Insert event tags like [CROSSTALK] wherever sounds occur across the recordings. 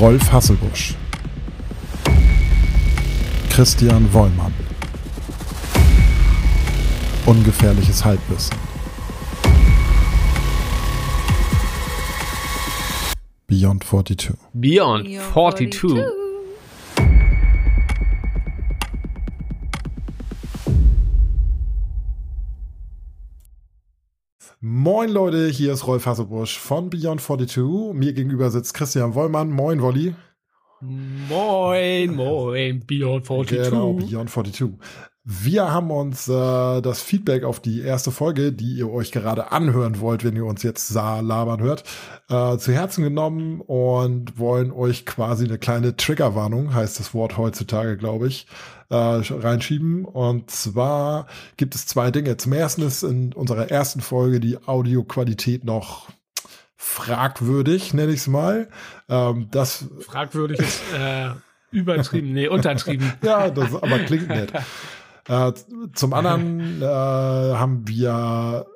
Rolf Hasselbusch, Christian Wollmann, Ungefährliches Halbwissen, Beyond 42. Beyond 42. Moin Leute, hier ist Rolf Hasselbusch von Beyond 42. Mir gegenüber sitzt Christian Wollmann. Moin Wolli. Moin, moin, Beyond 42. Genau, Beyond 42. Wir haben uns äh, das Feedback auf die erste Folge, die ihr euch gerade anhören wollt, wenn ihr uns jetzt sah, labern hört, äh, zu Herzen genommen und wollen euch quasi eine kleine Triggerwarnung, heißt das Wort heutzutage, glaube ich, äh, reinschieben. Und zwar gibt es zwei Dinge. Zum ersten ist in unserer ersten Folge die Audioqualität noch fragwürdig, nenne ich es mal. Ähm, das Fragwürdig ist äh, übertrieben, nee, untertrieben. [LAUGHS] ja, das aber klingt nett. [LAUGHS] Äh, zum anderen äh, haben wir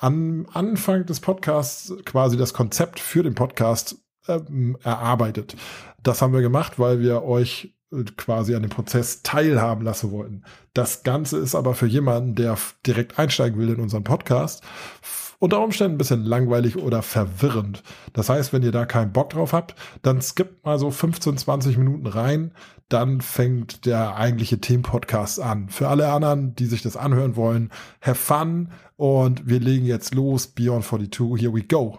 am Anfang des Podcasts quasi das Konzept für den Podcast ähm, erarbeitet. Das haben wir gemacht, weil wir euch quasi an dem Prozess teilhaben lassen wollten. Das Ganze ist aber für jemanden, der direkt einsteigen will in unseren Podcast, unter Umständen ein bisschen langweilig oder verwirrend. Das heißt, wenn ihr da keinen Bock drauf habt, dann skippt mal so 15, 20 Minuten rein, dann fängt der eigentliche Themenpodcast an. Für alle anderen, die sich das anhören wollen, have fun und wir legen jetzt los. Beyond 42, here we go.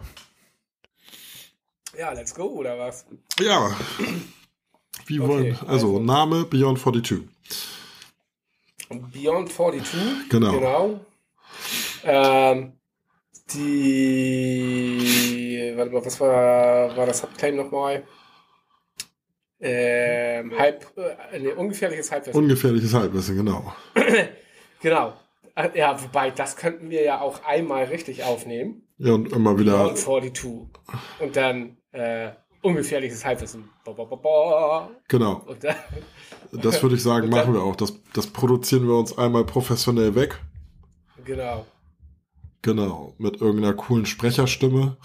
Ja, let's go, oder was? Ja. Wie Okay, wollen, also, also. Name Beyond 42. Beyond 42. Genau. Genau. Ähm, die, warte mal, was war, war das Hauptclaim nochmal? Ähm, halb, äh, nee, ungefährliches Halbwissen. Ungefährliches Halbwissen, genau. [CLEARS THROAT] genau. Äh, Ja, wobei, das könnten wir ja auch einmal richtig aufnehmen. Ja, und immer wieder, Beyond 42. Und dann, äh, ungefährliches Halbwissen. Ba, ba, ba. genau. Das würde ich sagen, dann- machen wir auch. Das, das produzieren wir uns einmal professionell weg. genau. Genau. Mit irgendeiner coolen Sprecherstimme.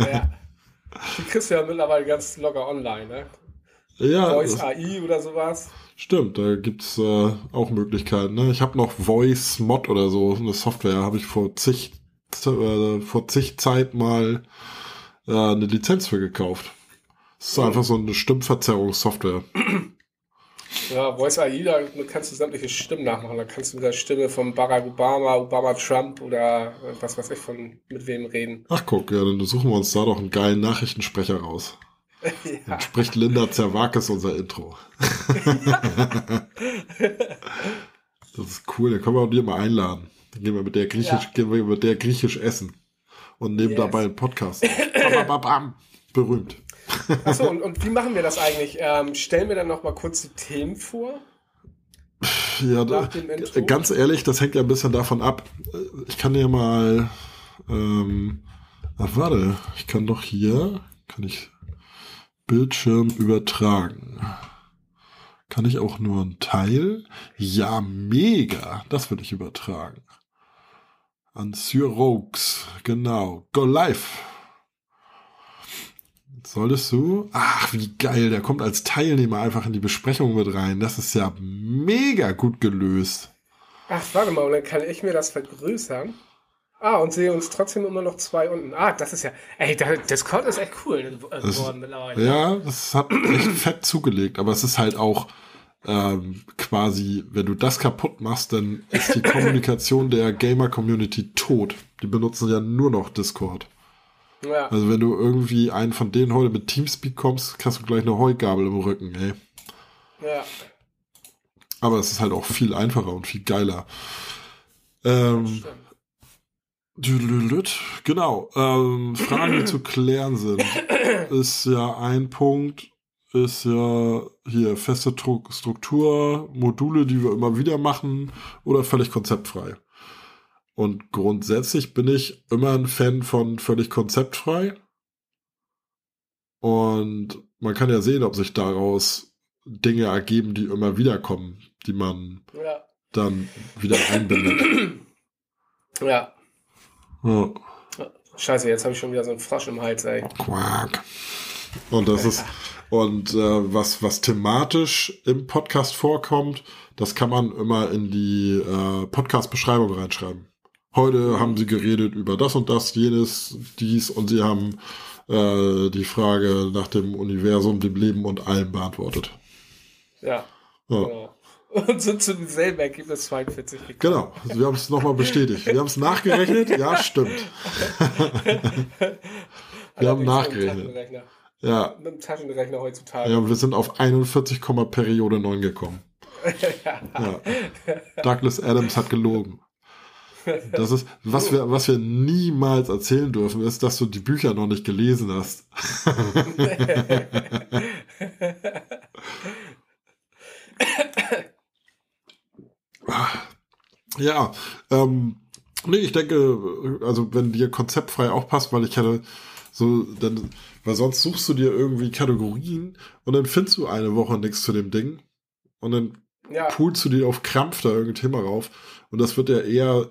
Ja. [LAUGHS] Die kriegst du ja mittlerweile ganz locker online, ne? ja, Voice AI oder sowas. stimmt. Da gibt's äh, auch Möglichkeiten. Ne? Ich habe noch Voice Mod oder so. Eine Software habe ich vor zig, äh, vor zig Zeit mal äh, eine Lizenz für gekauft. Das ist einfach so eine Stimmverzerrungssoftware. [CLEARS THROAT] Ja, Voice AI, da kannst du sämtliche Stimmen nachmachen. Da kannst du mit der Stimme von Barack Obama, Obama Trump oder äh, was weiß ich von mit wem reden. Ach guck, ja, dann suchen wir uns da doch einen geilen Nachrichtensprecher raus. [LAUGHS] ja. Dann spricht Linda Zerwakis unser Intro. [LAUGHS] [LAUGHS] das ist cool, da können wir auch die mal einladen. Dann gehen wir mit der griechisch, Ja. gehen wir mit der griechisch essen. Und nehmen Yes. dabei einen Podcast. Bam, bam, bam. Berühmt. Achso, und, [LAUGHS] und wie machen wir das eigentlich? Ähm, stellen wir dann noch mal kurz die Themen vor? Ja, da, ganz ehrlich, das hängt ja ein bisschen davon ab. Ich kann dir mal, ähm, ach warte, ich kann doch hier, kann ich Bildschirm übertragen. Kann ich auch nur ein Teil? Ja, mega. Das will ich übertragen. An Rogues. Genau. Go live. Solltest du? Ach, wie geil. Der kommt als Teilnehmer einfach in die Besprechung mit rein. Das ist ja mega gut gelöst. Ach, warte mal, und dann kann ich mir das vergrößern. Ah, und sehe uns trotzdem immer noch zwei unten. Ah, das ist ja. Ey, der Discord ist echt cool äh, geworden mittlerweile. Ja, das hat echt fett zugelegt. Aber es ist halt auch ähm, quasi, wenn du das kaputt machst, dann ist die Kommunikation der Gamer-Community tot. Die benutzen ja nur noch Discord. ja. Also wenn du irgendwie einen von denen heute mit Teamspeak kommst, hast du gleich eine Heugabel im Rücken, ey. ja. Aber es ist halt auch viel einfacher und viel geiler. Ähm. Genau. Ähm, Fragen, die zu klären sind, ist ja ein Punkt, ist ja hier feste Tru- Struktur, Module, die wir immer wieder machen oder völlig konzeptfrei. Und grundsätzlich bin ich immer ein Fan von völlig konzeptfrei. Und man kann ja sehen, ob sich daraus Dinge ergeben, die immer wieder kommen, die man Ja. dann wieder einbindet. Ja. Ja. Scheiße, jetzt habe ich schon wieder so einen Frosch im Hals, ey. Quack. Und das ist, und äh, was, was thematisch im Podcast vorkommt, das kann man immer in die äh, Podcast-Beschreibung reinschreiben. Heute haben sie geredet über das und das, jenes, dies und sie haben äh, die Frage nach dem Universum, dem Leben und allem beantwortet. Ja. Ja. Genau. Und sind zu demselben Ergebnis 42 gekommen. Genau, wir haben es nochmal bestätigt. Wir haben es nachgerechnet, ja, stimmt. [LAUGHS] Wir haben nachgerechnet. Ja, mit dem Taschenrechner heutzutage. ja wir sind auf 41, Periode 9 gekommen. [LAUGHS] Ja. Douglas Adams hat gelogen. Das ist, was wir, was wir niemals erzählen dürfen, ist, dass du die Bücher noch nicht gelesen hast. [LAUGHS] Ja, ähm, nee, ich denke, also wenn dir konzeptfrei auch passt, weil ich hatte so, dann, weil sonst suchst du dir irgendwie Kategorien und dann findest du eine Woche nichts zu dem Ding und dann ja, pulst du dir auf Krampf da irgendein Thema rauf und das wird ja eher,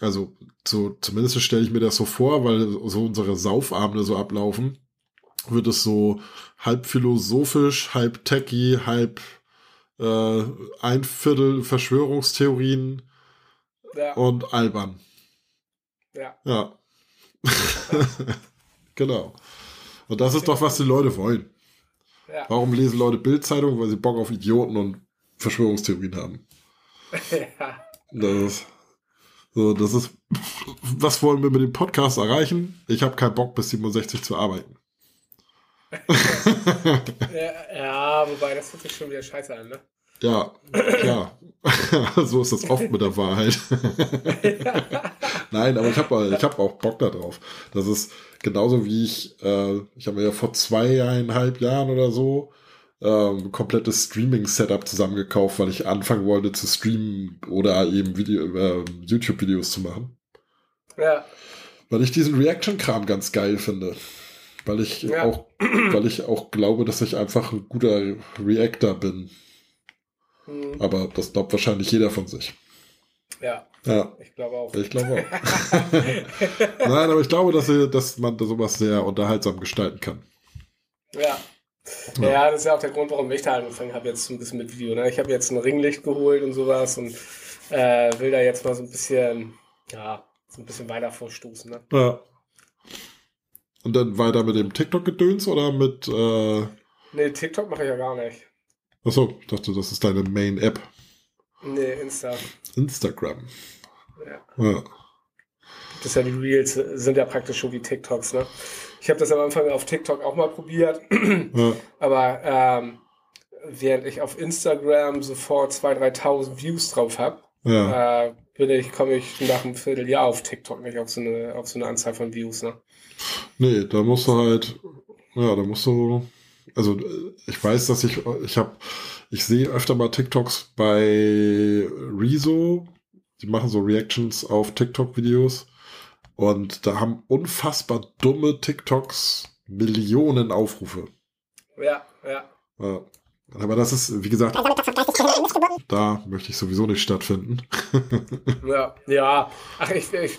also so, zumindest stelle ich mir das so vor, weil so unsere Saufabende so ablaufen, wird es so halb philosophisch, halb techy, halb äh, ein Viertel Verschwörungstheorien ja, und albern. ja. Ja. [LAUGHS] genau. Und das ist doch, was die Leute wollen. ja. Warum lesen Leute Bildzeitung? Weil sie Bock auf Idioten und Verschwörungstheorien haben. [LAUGHS] ja. Das ist, so, das ist, was wollen wir mit dem Podcast erreichen? Ich habe keinen Bock, bis 67 zu arbeiten. [LAUGHS] Ja, ja, wobei das hört sich schon wieder scheiße an, ne? Ja, klar. [LAUGHS] so ist das oft mit der Wahrheit. Nein, aber ich habe ich hab auch Bock darauf. Das ist genauso wie ich, äh, ich habe mir ja vor zweieinhalb Jahren oder so ähm, ein komplettes Streaming-Setup zusammengekauft, weil ich anfangen wollte zu streamen oder eben Video, äh, YouTube-Videos zu machen. Ja, Weil ich diesen Reaction-Kram ganz geil finde. Weil ich Ja. auch, weil ich auch glaube, dass ich einfach ein guter Reactor bin. hm, Aber das glaubt wahrscheinlich jeder von sich. ja, Ja, ich glaube auch. ich glaube auch. [LAUGHS] Nein, aber ich glaube, dass, dass man sowas sehr unterhaltsam gestalten kann. Ja. Ja. Ja, das ist ja auch der Grund, warum ich da angefangen habe, jetzt so ein bisschen mit Video. Ne? Ich habe jetzt ein Ringlicht geholt und sowas und äh, will da jetzt mal so ein bisschen, ja, so ein bisschen weiter vorstoßen. Ne? Ja. Und dann weiter mit dem TikTok-Gedöns oder mit, äh, Nee, TikTok mache ich ja gar nicht. achso, ich dachte, das ist deine Main-App. Nee, Insta. Instagram. Ja. Ja. Das ja die Reels, sind ja praktisch schon wie TikToks. Ne? Ich habe das am Anfang auf TikTok auch mal probiert, [CLEARS THROAT] ja. aber ähm, während ich auf Instagram sofort 2.000, 3.000 Views drauf habe, ja. äh, bin ich, komme ich nach einem Vierteljahr auf TikTok nicht auf so eine, auf so eine Anzahl von Views. Ne? Nee, da musst du halt, ja, da musst du, also äh, ich weiß, dass ich, ich habe, ich sehe öfter mal TikToks bei Rezo, die machen so Reactions auf TikTok-Videos und da haben unfassbar dumme TikToks Millionen Aufrufe. Ja, ja. Ja. Aber das ist, wie gesagt, da möchte ich sowieso nicht stattfinden. [LAUGHS] Ja, ja. Ach, ich, ich,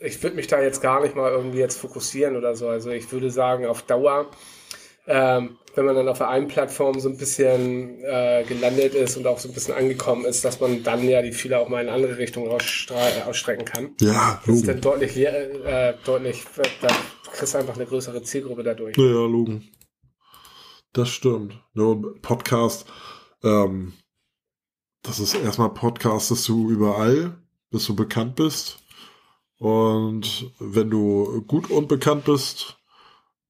ich würde mich da jetzt gar nicht mal irgendwie jetzt fokussieren oder so. Also ich würde sagen, auf Dauer, ähm, wenn man dann auf der einen Plattform so ein bisschen äh, gelandet ist und auch so ein bisschen angekommen ist, dass man dann ja die Fehler auch mal in andere Richtungen ausstra- ausstrecken kann. Ja, Das ist dann Logen. deutlich, äh, deutlich, da kriegst du einfach eine größere Zielgruppe dadurch. Ja, ja, Logen. Das stimmt. Nur Podcast, ähm, das ist erstmal podcastest du überall, bis du bekannt bist. Und wenn du gut und bekannt bist,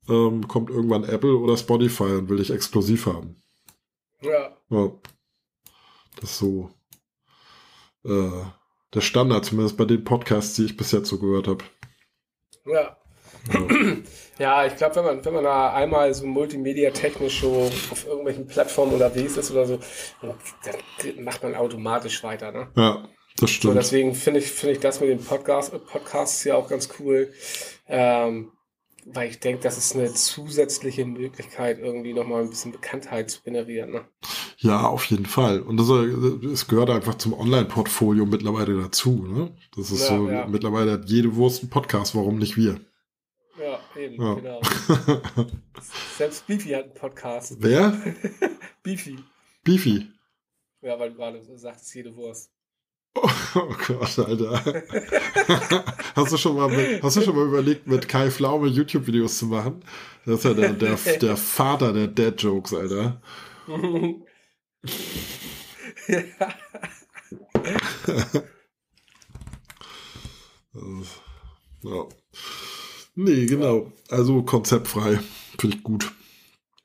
ähm, kommt irgendwann Apple oder Spotify und will dich exklusiv haben. Ja, Ja. Das ist so äh, der Standard, zumindest bei den Podcasts, die ich bis jetzt so gehört habe. ja. Ja. [CLEARS THROAT] Ja, ich glaube, wenn man, wenn man da einmal so multimedia-technisch so auf irgendwelchen Plattformen unterwegs ist oder so, dann macht man automatisch weiter. Ne? ja, das stimmt. deswegen finde ich, finde ich das mit den Podcast, Podcasts ja auch ganz cool. Ähm, weil ich denke, das ist eine zusätzliche Möglichkeit, irgendwie nochmal ein bisschen Bekanntheit zu generieren. Ne? Ja, auf jeden Fall. Und das, äh, es gehört einfach zum Online-Portfolio mittlerweile dazu. Ne? Das ist Ja, so, ja. mittlerweile hat jede Wurst einen Podcast, warum nicht wir? Ja, eben, Ja. genau. [LAUGHS] Selbst Beefy hat einen Podcast. Wer? [LAUGHS] Beefy. Beefy. Ja, weil du gerade sagst, jede Wurst. Oh, Gott, Alter. [LAUGHS] hast, du schon mal, mit- hast du schon mal überlegt, mit Kai Pflaume YouTube-Videos zu machen? Das ist ja der, der, der Vater der Dad-Jokes, Alter. [LAUGHS] Ja. Nee, genau. Also konzeptfrei. Finde ich gut.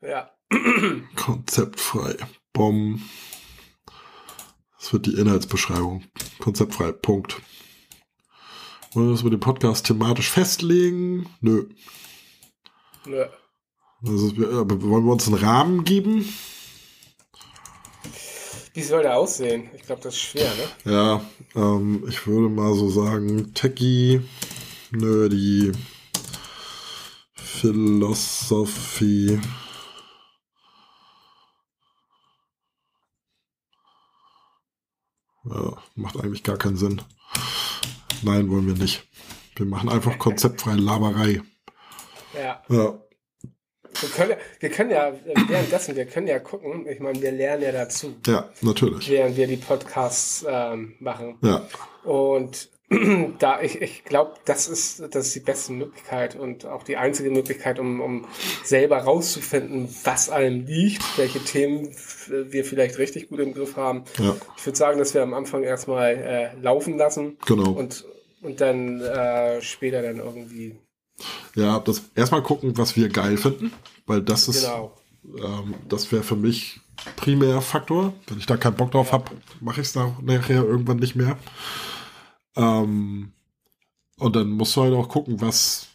ja. Konzeptfrei. Bom. Das wird die Inhaltsbeschreibung. Konzeptfrei. Punkt. Wollen wir das mit dem Podcast thematisch festlegen? Nö. Nö. Also, wollen wir uns einen Rahmen geben? Wie soll der aussehen? Ich glaube, das ist schwer, ne? Ja, ähm, ich würde mal so sagen, Techie, Nerdy, Philosophy. Ja, macht eigentlich gar keinen Sinn. Nein, wollen wir nicht. Wir machen einfach konzeptfreie Laberei. Ja. Ja, Wir können ja, wir können ja äh, währenddessen, wir können ja gucken. Ich meine, wir lernen ja dazu, ja, natürlich. während wir die Podcasts ähm, machen. Ja, Und [CLEARS THROAT] da ich, ich glaube, das ist, das ist die beste Möglichkeit und auch die einzige Möglichkeit, um, um selber rauszufinden, was einem liegt, welche Themen wir vielleicht richtig gut im Griff haben. ja, Ich würde sagen, dass wir am Anfang erstmal äh, laufen lassen genau. und, und dann äh, später dann irgendwie. Ja, das erstmal gucken, was wir geil finden, weil das ist, Genau. ähm, das wäre für mich primär Faktor. Wenn ich da keinen Bock drauf habe, mache ich es nachher irgendwann nicht mehr. Ähm, und dann musst du halt auch gucken, was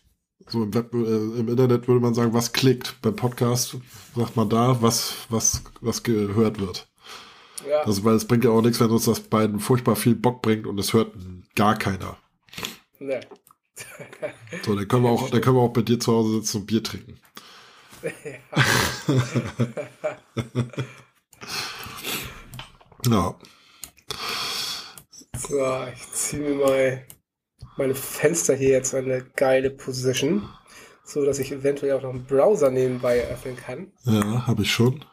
so im Web, äh, im Internet würde man sagen, was klickt. Beim Podcast sagt man da, was, was, was gehört wird. Ja, Also, weil es bringt ja auch nichts, wenn uns das beiden furchtbar viel Bock bringt und es hört gar keiner. ne. [LAUGHS] So, dann können wir auch, dann können wir auch bei dir zu Hause sitzen und Bier trinken. [LAUGHS] Ja, [LAUGHS] So, ich ziehe mir mal meine Fenster hier jetzt an eine geile Position, so dass ich eventuell auch noch einen Browser nebenbei öffnen kann, ja, habe ich schon.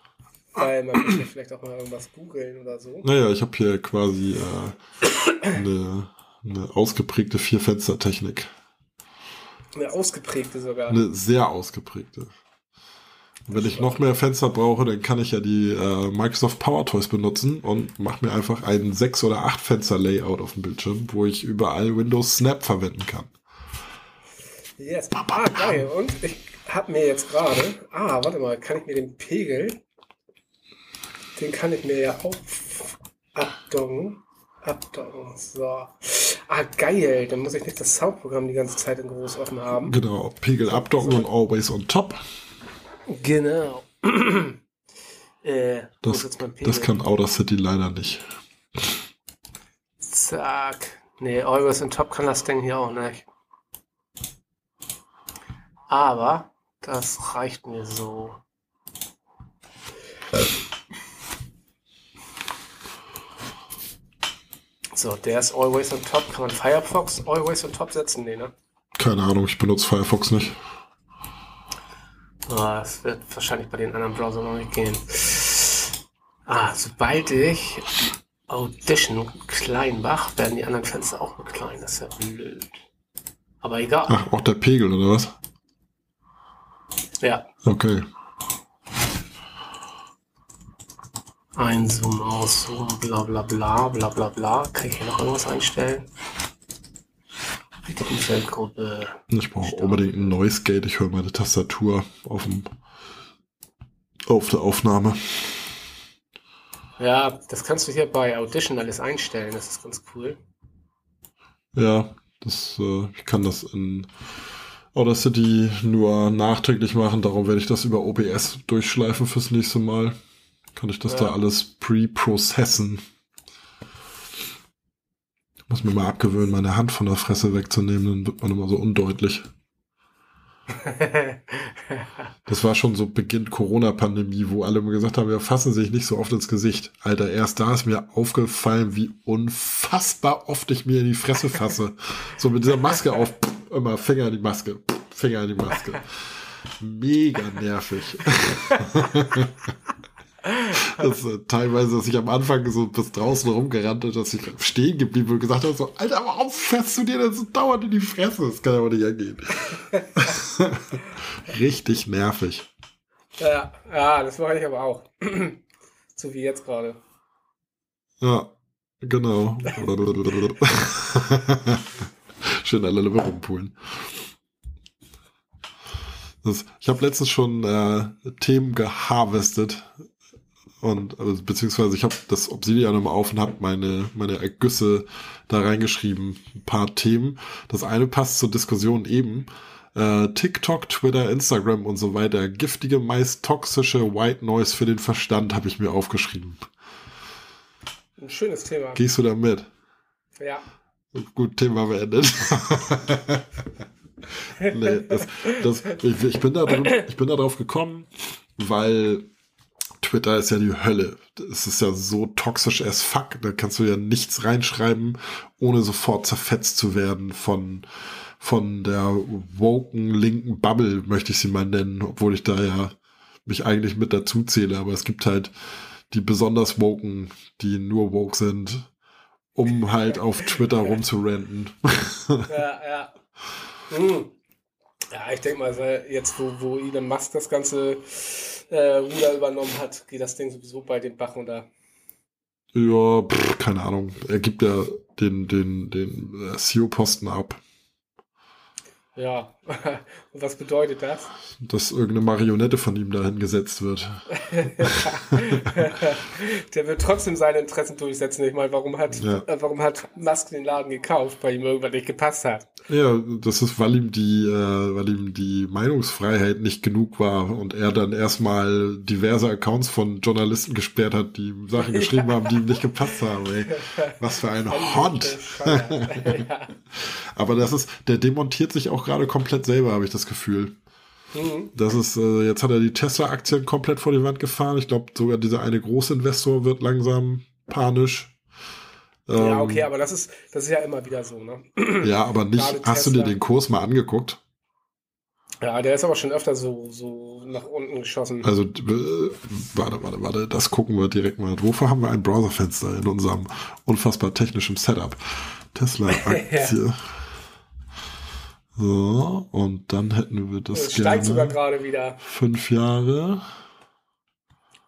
weil man muss ja vielleicht auch mal irgendwas googeln oder so. Naja, ich habe hier quasi äh, eine, eine ausgeprägte Vierfenster-Technik. Eine ausgeprägte sogar. Eine sehr ausgeprägte. Wenn ich noch mehr Fenster brauche, dann kann ich ja die äh, Microsoft Power Toys benutzen und mache mir einfach ein 6 oder 8 Fenster Layout auf dem Bildschirm, wo ich überall Windows Snap verwenden kann. Yes. Ah, geil. Und ich habe mir jetzt gerade, ah, warte mal, kann ich mir den Pegel, den kann ich mir ja auch abdongen. Abdongen, so. Ah, geil. Dann muss ich nicht das Soundprogramm die ganze Zeit in groß offen haben. Genau, Pegel abdocken und always on top. Genau. [CLEARS THROAT] äh, Das, das kann Outer City leider nicht. Zack. Nee, Always on Top kann das Ding hier auch nicht. Aber das reicht mir so. So, der ist Always on Top. Kann man Firefox Always on Top setzen? Nee, ne? Keine Ahnung, ich benutze Firefox nicht. Ah, das wird wahrscheinlich bei den anderen Browsern noch nicht gehen. Ah, sobald ich Audition klein mache, werden die anderen Fenster auch nur klein. Das ist ja blöd. Aber egal. Ach, auch der Pegel oder was? Ja, Okay. einzoomen, auszoomen, bla bla bla bla bla bla. Kann ich hier noch irgendwas einstellen? Feldgruppe. Ich brauche unbedingt ein Noise Gate. Ich höre meine Tastatur auf dem auf der Aufnahme. Ja, das kannst du hier bei Audition alles einstellen. Das ist ganz cool. Ja, das, äh, ich kann das in Outer City nur nachträglich machen. Darum werde ich das über OBS durchschleifen fürs nächste Mal. Kann ich das Ja. da alles pre-processen. Ich muss mir mal abgewöhnen, meine Hand von der Fresse wegzunehmen, dann wird man immer so undeutlich. [LAUGHS] Das war schon so Beginn Corona-Pandemie, wo alle immer gesagt haben, wir fassen sich nicht so oft ins Gesicht. Alter, erst da ist mir aufgefallen, wie unfassbar oft ich mir in die Fresse fasse. So mit dieser Maske auf, immer Finger in die Maske, Finger in die Maske. Mega nervig. [LAUGHS] Das, äh, teilweise, dass ich am Anfang so bis draußen rumgerannt und dass ich stehen geblieben und gesagt habe, so, Alter, warum fährst du dir denn so dauernd in die Fresse? Das kann aber nicht angehen. [LAUGHS] Richtig nervig. Ja, ja, das mache ich aber auch. [CLEARS THROAT] so wie jetzt gerade. Ja, genau. [LAUGHS] Schön alle Lippe rumpulen. Das, ich habe letztens schon äh, Themen geharvestet und also, beziehungsweise ich habe das Obsidian im Auf und habe meine meine Ergüsse da reingeschrieben, ein paar Themen. Das eine passt zur Diskussion eben. Äh, TikTok, Twitter, Instagram und so weiter. Giftige, meist toxische White Noise für den Verstand habe ich mir aufgeschrieben. Ein schönes Thema. Gehst du da mit? Ja. Gut, Thema beendet. [LAUGHS] nee, das, das, ich, ich, bin da, ich bin da drauf gekommen, weil Twitter ist ja die Hölle. Es ist ja so toxisch as fuck. Da kannst du ja nichts reinschreiben, ohne sofort zerfetzt zu werden von, von der woken linken Bubble, möchte ich sie mal nennen, obwohl ich da ja mich eigentlich mit dazu zähle. Aber es gibt halt die besonders woken, die nur woke sind um halt auf Twitter [LAUGHS] rumzurenten. ja, ja. Hm. Ja, ich denke mal, jetzt, wo, wo Elon Musk das ganze äh, Ruder übernommen hat, geht das Ding sowieso bei den Bach runter. Ja, pff, keine Ahnung. Er gibt ja den, den, den äh, CEO-Posten ab. Ja, [LAUGHS] und was bedeutet das? Dass irgendeine Marionette von ihm dahin gesetzt wird. [LAUGHS] Der wird trotzdem seine Interessen durchsetzen. Ich meine, warum hat, Ja. äh, warum hat Musk den Laden gekauft, weil ihm irgendwas nicht gepasst hat? Ja, das ist, weil ihm die, äh, weil ihm die Meinungsfreiheit nicht genug war und er dann erstmal diverse Accounts von Journalisten gesperrt hat, die ihm Sachen geschrieben haben, die ihm nicht gepasst haben. Ey. Was für ein Hond. [LAUGHS] Aber das ist, der demontiert sich auch gerade komplett selber, habe ich das Gefühl. Mhm. Das ist, äh, jetzt hat er die Tesla-Aktien komplett vor die Wand gefahren. Ich glaube, sogar dieser eine große Investor wird langsam panisch. Ja, Ähm, okay, aber das ist, das ist ja immer wieder so, ne? [CLEARS THROAT] Ja, aber nicht, Gerade hast du dir Tesla. den Kurs mal angeguckt? Ja, der ist aber schon öfter so, so nach unten geschossen. Also, äh, warte, warte, warte, das gucken wir direkt mal. Wofür haben wir ein Browserfenster in unserem unfassbar technischen Setup? Tesla-Aktie. [LAUGHS] So, und dann hätten wir das Es steigt sogar gerne. gerade wieder. Fünf Jahre.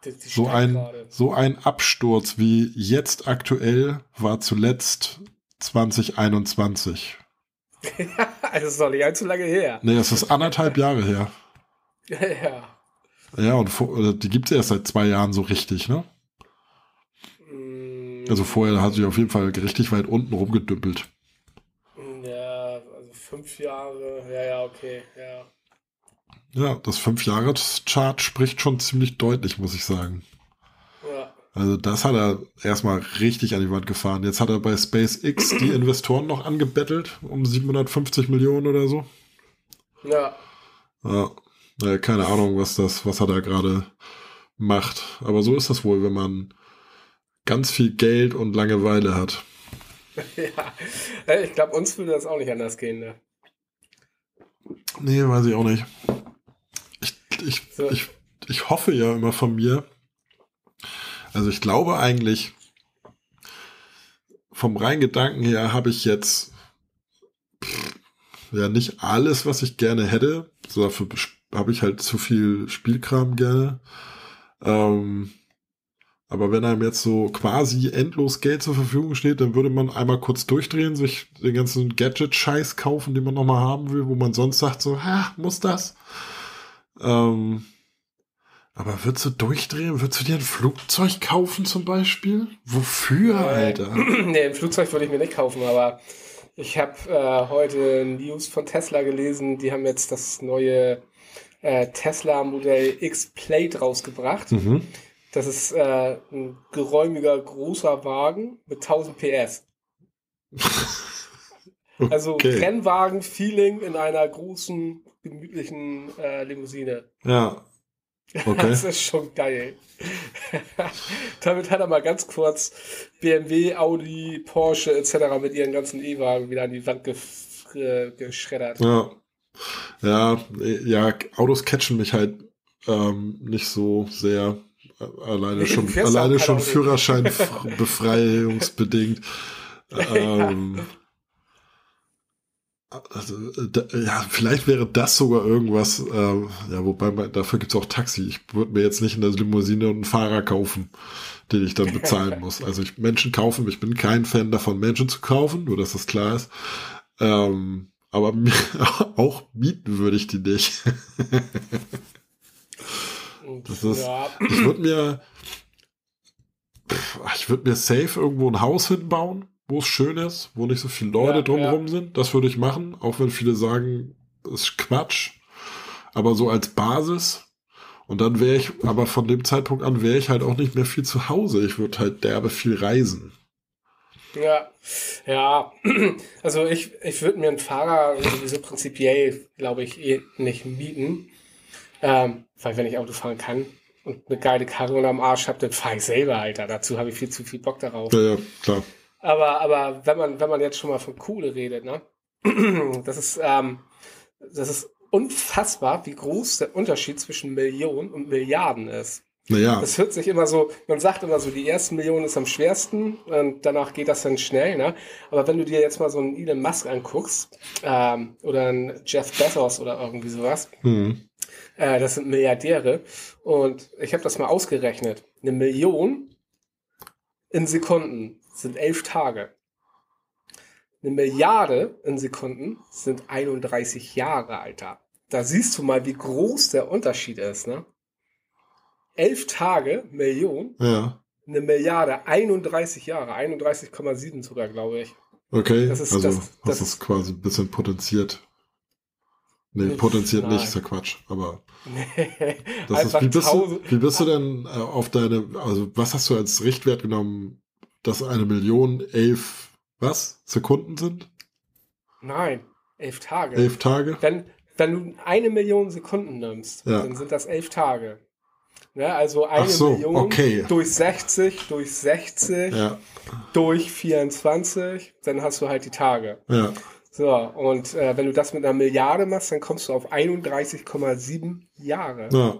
Die, die So ein, gerade. so ein Absturz wie jetzt aktuell war zuletzt 2021. [LAUGHS] also, es ist doch nicht allzu lange her. Nee, es ist anderthalb Jahre her. [LAUGHS] ja. Ja, und vor, äh, die gibt's erst seit zwei Jahren so richtig, ne? Mm, Also vorher hat sie auf jeden Fall richtig weit unten rumgedümpelt. Ja, also fünf Jahre. Ja, ja, okay. Ja. Ja, das Fünf-Jahres-Chart spricht schon ziemlich deutlich, muss ich sagen. Ja. Also das hat er erstmal richtig an die Wand gefahren. Jetzt hat er bei SpaceX die Investoren noch angebettelt um 750 Millionen oder so. Ja. Ja, naja, keine Ahnung, was das, was er da gerade macht. Aber so ist das wohl, wenn man ganz viel Geld und Langeweile hat. [LAUGHS] ja. Äh, Ich glaube, uns würde das auch nicht anders gehen. Ne? Nee, weiß ich auch nicht. Ich, So. ich, ich hoffe ja immer von mir. Also ich glaube eigentlich, vom reinen Gedanken her habe ich jetzt pff, ja nicht alles, was ich gerne hätte. So dafür habe ich halt zu viel Spielkram gerne. Ähm, aber wenn einem jetzt so quasi endlos Geld zur Verfügung steht, dann würde man einmal kurz durchdrehen, sich den ganzen Gadget-Scheiß kaufen, den man nochmal haben will, wo man sonst sagt so, ha, muss das? Ähm, aber würdest du durchdrehen? Würdest du dir ein Flugzeug kaufen zum Beispiel? Wofür, Alter? [CLEARS THROAT] nee, ein Flugzeug würde ich mir nicht kaufen, aber ich habe äh, heute News von Tesla gelesen. Die haben jetzt das neue äh, Tesla Modell X Plate rausgebracht. Mhm. Das ist äh, ein geräumiger, großer Wagen mit 1000 PS. [LAUGHS] Also Okay. Rennwagen-Feeling in einer großen, gemütlichen äh, Limousine. Ja. [LAUGHS] Okay. Das ist schon geil. [LAUGHS] Damit hat er mal ganz kurz BMW, Audi, Porsche etc. mit ihren ganzen E-Wagen wieder an die Wand gef- äh, geschreddert. Ja. Ja, ja, Autos catchen mich halt ähm, nicht so sehr. Alleine schon, alleine schon Führerschein befreiungsbedingt. [LAUGHS] ähm, also, da, ja, vielleicht wäre das sogar irgendwas, äh, ja, wobei man, dafür gibt's auch Taxi. Ich würde mir jetzt nicht in der Limousine einen Fahrer kaufen, den ich dann bezahlen muss. Also ich Menschen kaufen, ich bin kein Fan davon, Menschen zu kaufen, nur dass das klar ist. Ähm, aber [LAUGHS] auch mieten würde ich die nicht. das ist, ja. ich würde mir, ich würde mir safe irgendwo ein Haus hinbauen, wo es schön ist, wo nicht so viele Leute ja, drumherum ja. sind. Das würde ich machen, auch wenn viele sagen, das ist Quatsch. Aber so als Basis. Und dann wäre ich, aber von dem Zeitpunkt an wäre ich halt auch nicht mehr viel zu Hause. Ich würde halt derbe viel reisen. Ja, ja, [CLEARS THROAT] also ich, ich würde mir einen Fahrer sowieso prinzipiell, glaube ich, eh nicht mieten. Ähm, weil wenn ich Auto fahren kann und eine geile Karre unterm Arsch habe, dann fahre ich selber, Alter. Dazu habe ich viel zu viel Bock darauf. Ja, ja, klar. Aber, aber wenn man, wenn man jetzt schon mal von Kohle redet, ne? [CLEARS THROAT] Das ist, ähm, das ist unfassbar, wie groß der Unterschied zwischen Millionen und Milliarden ist. Naja. Das hört sich immer so, man sagt immer so, die ersten Millionen ist am schwersten und danach geht das dann schnell, ne? Aber wenn du dir jetzt mal so einen Elon Musk anguckst, ähm, oder einen Jeff Bezos oder irgendwie sowas, mhm. äh, das sind Milliardäre und ich habe das mal ausgerechnet. Eine Million in Sekunden sind elf Tage. Eine Milliarde in Sekunden sind 31 Jahre, Alter. Da siehst du mal, wie groß der Unterschied ist, ne? elf Tage, Million. Ja. Eine Milliarde, 31 Jahre, 31,7 sogar, glaube ich. Okay, das ist, also das, das, das ist quasi ein bisschen potenziert. Nee, potenziert nein. nicht, ist ja Quatsch, aber nee, [LAUGHS] das ist, wie, bist du, wie bist du denn äh, auf deine, also was hast du als Richtwert genommen, dass eine Million elf, was, Sekunden sind? Nein, elf Tage. Elf Tage? Wenn, wenn du eine Million Sekunden nimmst, ja. dann sind das elf Tage. Ne, also eine so, Million okay. durch 60, durch 60, ja. durch 24, dann hast du halt die Tage. Ja. So, und äh, wenn du das mit einer Milliarde machst, dann kommst du auf 31,7 Jahre. Ja.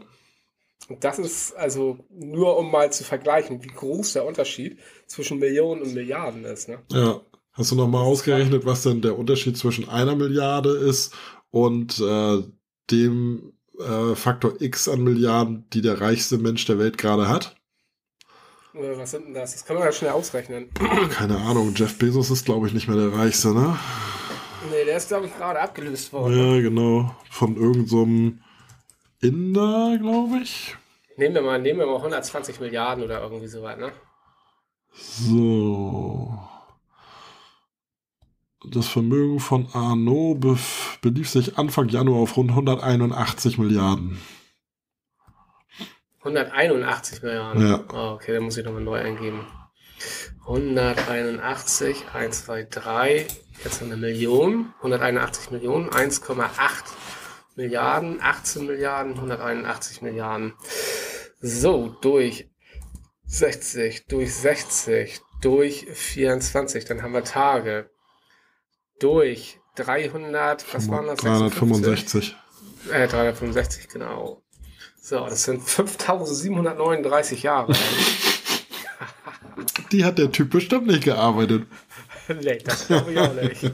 Und das ist also nur um mal zu vergleichen, wie groß der Unterschied zwischen Millionen und Milliarden ist. Ne? Ja. Hast du nochmal ausgerechnet, was denn der Unterschied zwischen einer Milliarde ist und äh, dem äh, Faktor X an Milliarden, die der reichste Mensch der Welt gerade hat. Was sind denn das? Das kann man ja schnell ausrechnen. Keine Ahnung. Jeff Bezos ist, glaube ich, nicht mehr der reichste, ne? Nee, der ist, glaube ich, gerade abgelöst worden. Ja, genau. Von irgendeinem Inder, glaube ich. Nehmen wir, mal, nehmen wir mal 120 Milliarden oder irgendwie so weit, ne? So. Das Vermögen von Arnaud be belief sich Anfang Januar auf rund 181 Milliarden. 181 Milliarden? Ja. Oh, okay, dann muss ich nochmal neu eingeben. 181, 1, 2, 3, jetzt eine Million, 181 Millionen, 1,8 Milliarden, 18 Milliarden, 181 Milliarden. So, durch 60, durch 60, durch 24, dann haben wir Tage durch 300, was waren das? 365. Äh, 365, genau. So, das sind 5739 Jahre. [LAUGHS] Die hat der Typ bestimmt nicht gearbeitet. [LAUGHS] nee, das glaube ich auch nicht. [LAUGHS]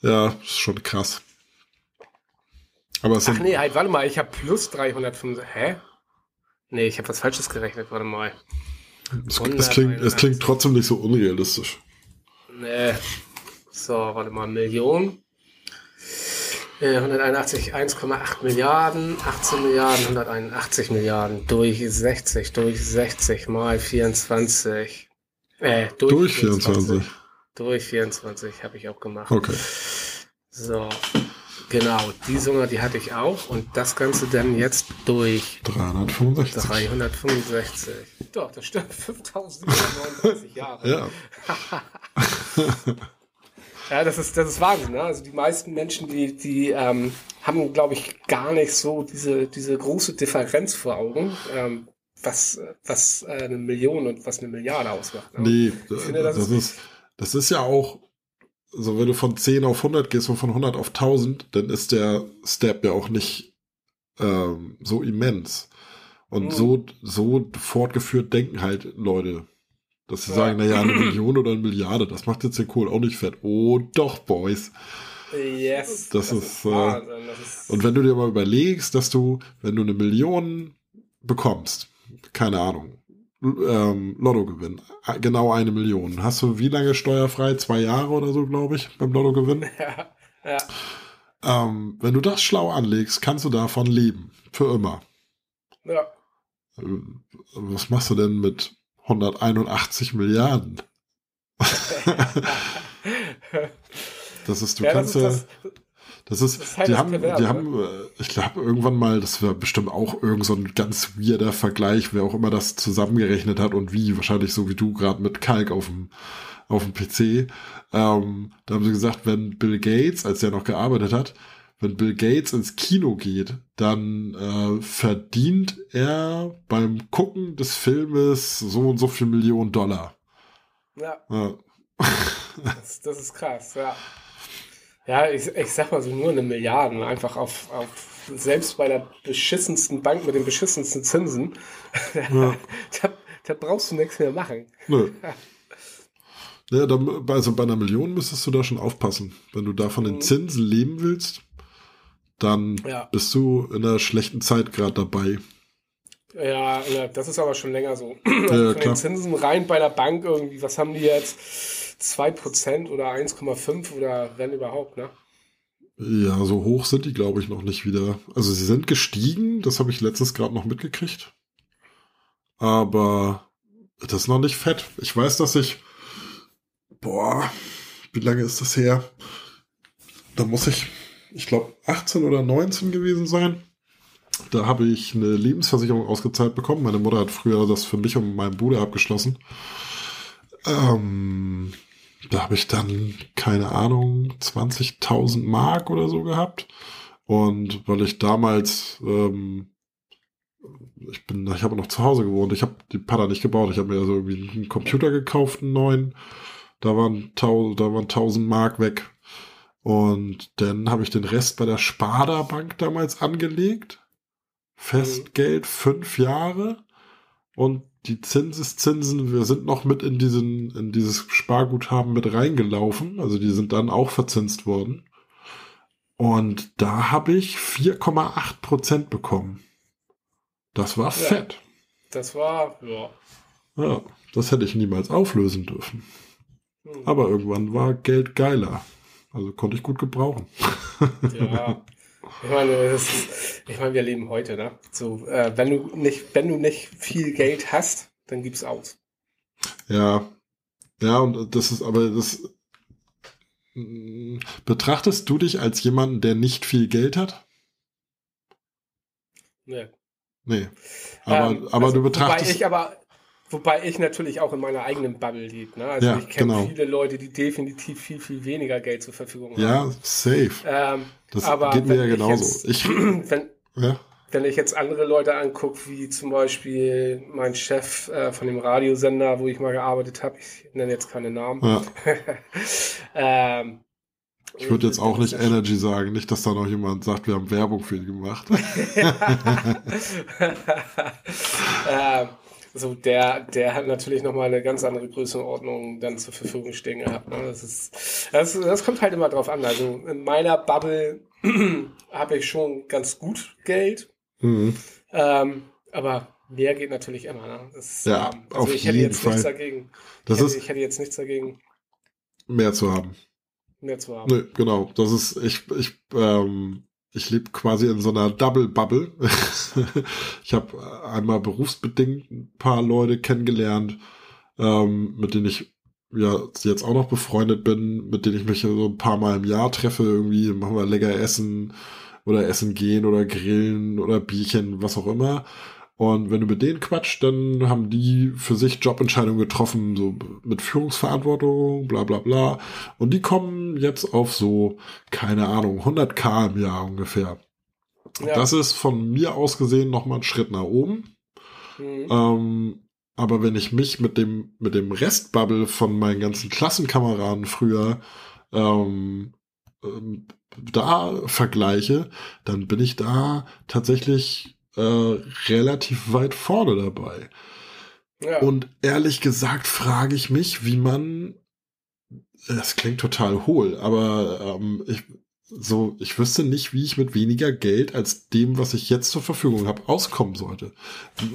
ja, ist schon krass. Aber es Ach nee, halt, warte mal, ich habe plus 365. Hä? Nee, ich habe was Falsches gerechnet, warte mal. Es, es, klingt, es klingt trotzdem nicht so unrealistisch. Nee. So, warte mal, Millionen. 181, 1,8 Milliarden, 18 Milliarden, 181 Milliarden, durch 60, durch 60 mal 24. Äh, durch, durch 24. 24. Durch 24 habe ich auch gemacht. Okay. So, genau, die Summe, die hatte ich auch und das Ganze dann jetzt durch 365. 365. Doch, das stimmt, [LAUGHS] 5739 Jahre. Ja. [LAUGHS] [LAUGHS] ja, das ist, das ist Wahnsinn. Ne? Also die meisten Menschen, die, die ähm, haben, glaube ich, gar nicht so diese, diese große Differenz vor Augen, ähm, was, was äh, eine Million und was eine Milliarde ausmacht. Ne? Nee, finde, das, das, ist, das ist ja auch also wenn du von 10 auf 100 gehst und von 100 auf 1000, dann ist der Step ja auch nicht ähm, so immens. Und Mhm. so, so fortgeführt denken halt Leute. Dass sie Ja. sagen, naja, eine [CLEARS THROAT] Million oder eine Milliarde, das macht jetzt den Kohl auch nicht fett. Oh, doch, Boys. Yes. Das ist, äh, Wahnsinn. Das ist Und wenn du dir mal überlegst, dass du, wenn du eine Million bekommst, keine Ahnung, ähm, Lottogewinn, genau eine Million, hast du wie lange steuerfrei? Zwei Jahre oder so, glaube ich, beim Lottogewinn? [LAUGHS] ja, ja. Ähm, wenn du das schlau anlegst, kannst du davon leben. Für immer. ja. Ähm, Was machst du denn mit 181 Milliarden? [LAUGHS] [LAUGHS] Das ist, du ja, kannst das ja. ist das, Das ist, Das ist halt die haben, Perverse, die haben, äh, ich glaube, irgendwann mal, das war bestimmt auch irgend so ein ganz weirder Vergleich, wer auch immer das zusammengerechnet hat und wie, wahrscheinlich so wie du gerade mit Kalk auf dem, auf dem PC. Ähm, da haben sie gesagt, wenn Bill Gates, als der noch gearbeitet hat, wenn Bill Gates ins Kino geht, dann äh, verdient er beim Gucken des Filmes so und so viel Millionen Dollar. ja, Ja. das, das ist krass, ja. Ja, ich, ich sag mal so nur eine Milliarde, einfach auf, auf selbst bei der beschissensten Bank mit den beschissensten Zinsen, Ja. [LAUGHS] da, da brauchst du nichts mehr machen. Nö. [LAUGHS] Ja, dann, also bei einer Million müsstest du da schon aufpassen. Wenn du da von den Mhm. Zinsen leben willst, dann Ja. bist du in einer schlechten Zeit gerade dabei. Ja, ja, das ist aber schon länger so. Ja, Also von klar. den Zinsen rein bei der Bank irgendwie, was haben die jetzt? 2% oder 1,5% oder wenn überhaupt, ne? Ja, so hoch sind die, glaube ich, noch nicht wieder. Also sie sind gestiegen, das habe ich letztens gerade noch mitgekriegt. Aber das ist noch nicht fett. Ich weiß, dass ich. Boah, wie lange ist das her? Da muss ich, ich glaube, 18 oder 19 gewesen sein. Da habe ich eine Lebensversicherung ausgezahlt bekommen. Meine Mutter hat früher das für mich und meinen Bruder abgeschlossen. Ähm, da habe ich dann, keine Ahnung, 20.000 Mark oder so gehabt. Und weil ich damals, ähm, ich bin, ich habe noch zu Hause gewohnt, ich habe die Pada nicht gebaut, ich habe mir also irgendwie einen Computer gekauft, einen neuen. Da waren, da waren 1000 Mark weg. Und dann habe ich den Rest bei der Sparda Bank damals angelegt. Festgeld fünf Jahre. Und die Zinseszinsen, wir sind noch mit in diesen, in dieses Sparguthaben mit reingelaufen. Also die sind dann auch verzinst worden. Und da habe ich 4,8 Prozent bekommen. Das war fett. Das war, ja. Ja, das hätte ich niemals auflösen dürfen. Hm. Aber irgendwann war Geld geiler. Also konnte ich gut gebrauchen. Ja. [LAUGHS] Ich meine, ist, ich meine, wir leben heute, ne? So, äh, wenn du nicht, wenn du nicht viel Geld hast, dann gib's aus. Ja. Ja, und das ist aber das. Mm, Betrachtest du dich als jemanden, der nicht viel Geld hat? Ne. Nee. Aber, Ähm, aber also, du betrachtest. Wobei ich aber, wobei ich natürlich auch in meiner eigenen Bubble lebe, ne? Also Ja, ich kenne genau. viele Leute, die definitiv viel, viel weniger Geld zur Verfügung haben. ja, safe. Ähm, Das aber geht mir ja ich genauso. jetzt- Ich, [CLEARS THROAT] wenn, ja, wenn ich jetzt andere Leute angucke, wie zum Beispiel mein Chef äh, von dem Radiosender, wo ich mal gearbeitet habe, ich nenne jetzt keine Namen. ja. [LAUGHS] ähm, Ich würde jetzt auch nicht Energy sagen. Nicht, dass da noch jemand sagt, wir haben Werbung für ihn gemacht. [LAUGHS] [LAUGHS] ähm, so der, der hat natürlich nochmal eine ganz andere Größenordnung dann zur Verfügung stehen gehabt. Ne? Das, ist, das, das kommt halt immer drauf an. Also in meiner Bubble [CLEARS THROAT] habe ich schon ganz gut Geld. Mhm. Ähm, aber mehr geht natürlich immer. Ne? Das, Ja, ähm, auf ich hätte jeden jetzt nichts Fall. dagegen. Das ich, hätte, ist ich hätte jetzt nichts dagegen, mehr zu haben. mehr zu haben. Nee, genau. Das ist, ich, ich, ähm, ich lebe quasi in so einer Double Bubble. [LAUGHS] ich habe einmal berufsbedingt ein paar Leute kennengelernt, ähm, mit denen ich ja jetzt auch noch befreundet bin, mit denen ich mich so ein paar Mal im Jahr treffe. Irgendwie machen wir lecker essen oder essen gehen oder grillen oder Bierchen, was auch immer. Und wenn du mit denen quatscht, dann haben die für sich Jobentscheidungen getroffen, so mit Führungsverantwortung, bla bla bla. Und die kommen jetzt auf so, keine Ahnung, 100k im Jahr ungefähr. Ja. Das ist von mir aus gesehen nochmal ein Schritt nach oben. Mhm. Ähm, aber wenn ich mich mit dem, mit dem Restbubble von meinen ganzen Klassenkameraden früher ähm, ähm, da vergleiche, dann bin ich da tatsächlich äh, relativ weit vorne dabei. Ja. Und ehrlich gesagt frage ich mich, wie man, das klingt total hohl, aber ähm, ich, so, ich wüsste nicht, wie ich mit weniger Geld als dem, was ich jetzt zur Verfügung habe, auskommen sollte.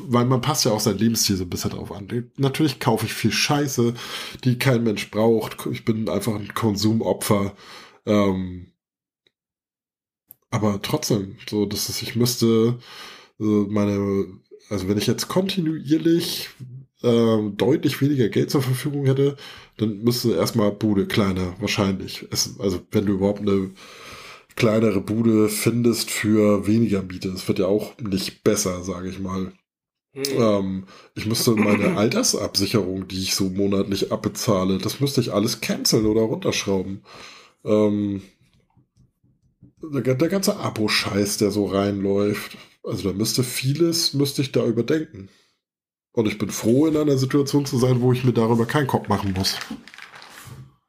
Weil man passt ja auch sein Lebensstil so ein bisschen drauf an. Natürlich kaufe ich viel Scheiße, die kein Mensch braucht. Ich bin einfach ein Konsumopfer. Ähm, aber trotzdem, so, dass es, ich müsste äh, meine, also wenn ich jetzt kontinuierlich äh, deutlich weniger Geld zur Verfügung hätte, dann müsste erstmal Bude kleiner, wahrscheinlich. Es, also wenn du überhaupt eine kleinere Bude findest für weniger Miete. Es wird ja auch nicht besser, sage ich mal. Hm. Ähm, ich müsste meine [CLEARS THROAT] Altersabsicherung, die ich so monatlich abbezahle, das müsste ich alles canceln oder runterschrauben. Ähm, der, der ganze Abo-Scheiß, der so reinläuft. Also da müsste vieles, müsste ich da überdenken. Und ich bin froh, in einer Situation zu sein, wo ich mir darüber keinen Kopf machen muss.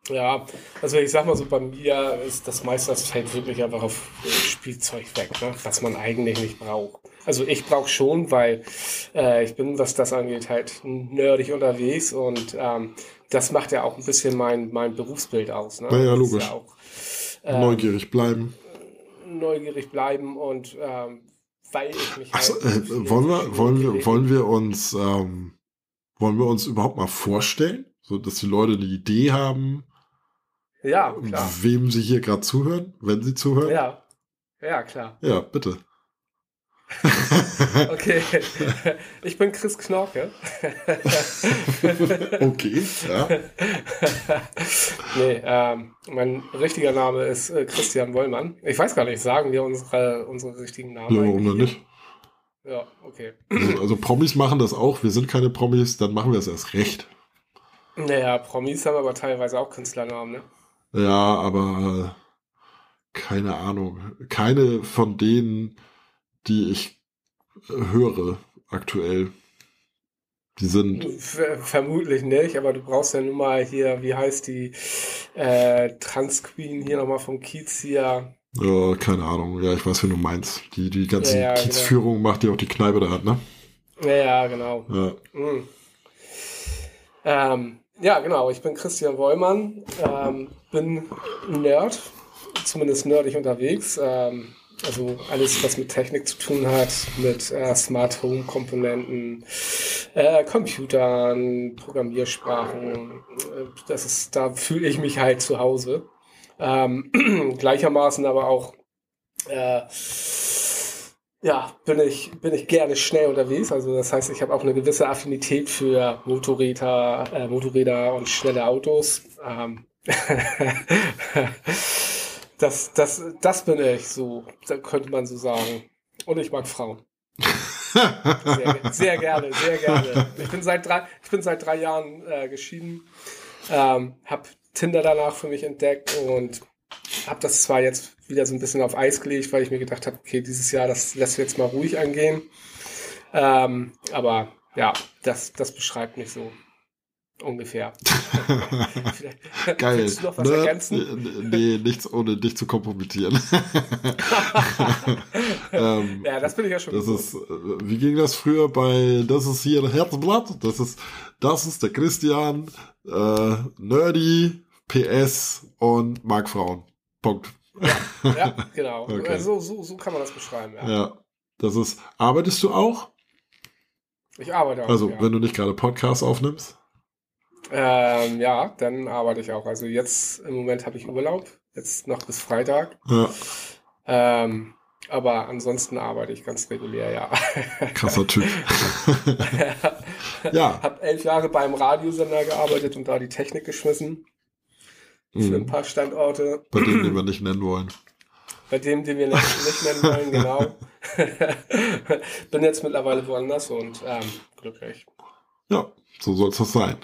Ja, also ich sag mal so, bei mir ist das meiste, das fällt wirklich einfach auf Spielzeug weg, ne? was man eigentlich nicht braucht. Also ich brauche schon, weil äh, ich bin, was das angeht, halt nerdig unterwegs und ähm, das macht ja auch ein bisschen mein, mein Berufsbild aus. Ne? Ja, ja logisch. Ja auch, ähm, neugierig bleiben. Neugierig bleiben und ähm, weil ich mich. Achso, halt äh, wollen wir, wollen wir, wollen wir uns, ähm, wollen wir uns überhaupt mal vorstellen? So, dass die Leute eine Idee haben, ja, klar. Wem Sie hier gerade zuhören, wenn Sie zuhören? Ja, ja, klar. Ja, bitte. [LAUGHS] okay, ich bin Chris Knorke. [LAUGHS] okay, ja. nee, ähm, mein richtiger Name ist äh, Christian Wollmann. Ich weiß gar nicht, sagen wir unsere, unsere richtigen Namen? Ja, warum denn nicht? Ja, okay. Also, also, Promis machen das auch. Wir sind keine Promis, dann machen wir es erst recht. Naja, Promis haben aber teilweise auch Künstlernamen, ne? Ja, aber äh, keine Ahnung. Keine von denen, die ich höre aktuell. Die sind. Ver vermutlich nicht, aber du brauchst ja nun mal hier, wie heißt die äh, Transqueen hier nochmal vom Kiez hier. Ja, keine Ahnung. Ja, ich weiß, wie du meinst. Die die ganze ja, ja, genau. Kiezführung genau. macht, die auch die Kneipe da hat, ne? Ja, ja genau. Ja. Mhm. Ähm, ja, genau. Ich bin Christian Wollmann, ähm, bin Nerd, zumindest nerdig unterwegs. Ähm, also alles, was mit Technik zu tun hat, mit äh, Smart Home Komponenten, äh, Computern, Programmiersprachen. Äh, das ist, da fühle ich mich halt zu Hause. Ähm, [CLEARS THROAT] gleichermaßen aber auch äh, ja, bin ich, bin ich gerne schnell unterwegs. Also das heißt, ich habe auch eine gewisse Affinität für Motorräder, äh, Motorräder und schnelle Autos. Ähm [LAUGHS] das, das, das bin ich so, könnte man so sagen. Und ich mag Frauen. sehr, sehr, gerne, sehr gerne. Ich bin seit drei, ich bin seit drei Jahren äh, geschieden, ähm, habe Tinder danach für mich entdeckt und habe das zwar jetzt wieder so ein bisschen auf Eis gelegt, weil ich mir gedacht habe, okay, dieses Jahr, das lässt jetzt mal ruhig angehen. Ähm, aber ja, das, das beschreibt mich so ungefähr. [LAUGHS] Geil. Willst du noch was ne? ergänzen? Nee, nichts ohne dich zu kompromittieren. [LAUGHS] ähm, ja, das bin ich ja schon. Das ist, äh, wie ging das früher bei, das ist hier Herzblatt, das ist, das ist der Christian, äh, Nerdy, PS und mag Frauen. Punkt. Ja, ja [LAUGHS] genau. okay. so, so, so kann man das beschreiben. Ja. ja. Das ist, arbeitest du auch? Ich arbeite auch. Also, ja. wenn du nicht gerade Podcasts aufnimmst? Ähm, ja, dann arbeite ich auch. Also jetzt im Moment habe ich Urlaub, jetzt noch bis Freitag. Ja. Ähm, aber ansonsten arbeite ich ganz regulär, ja. [LAUGHS] Krasser Typ. [LAUGHS] ja. Hab elf Jahre beim Radiosender gearbeitet und da die Technik geschmissen. Mhm. Für ein paar Standorte. Bei denen, die wir nicht nennen wollen. Bei dem, den wir nicht, nicht nennen wollen, genau. [LAUGHS] Bin jetzt mittlerweile woanders und ähm, glücklich. Ja, so soll es das sein.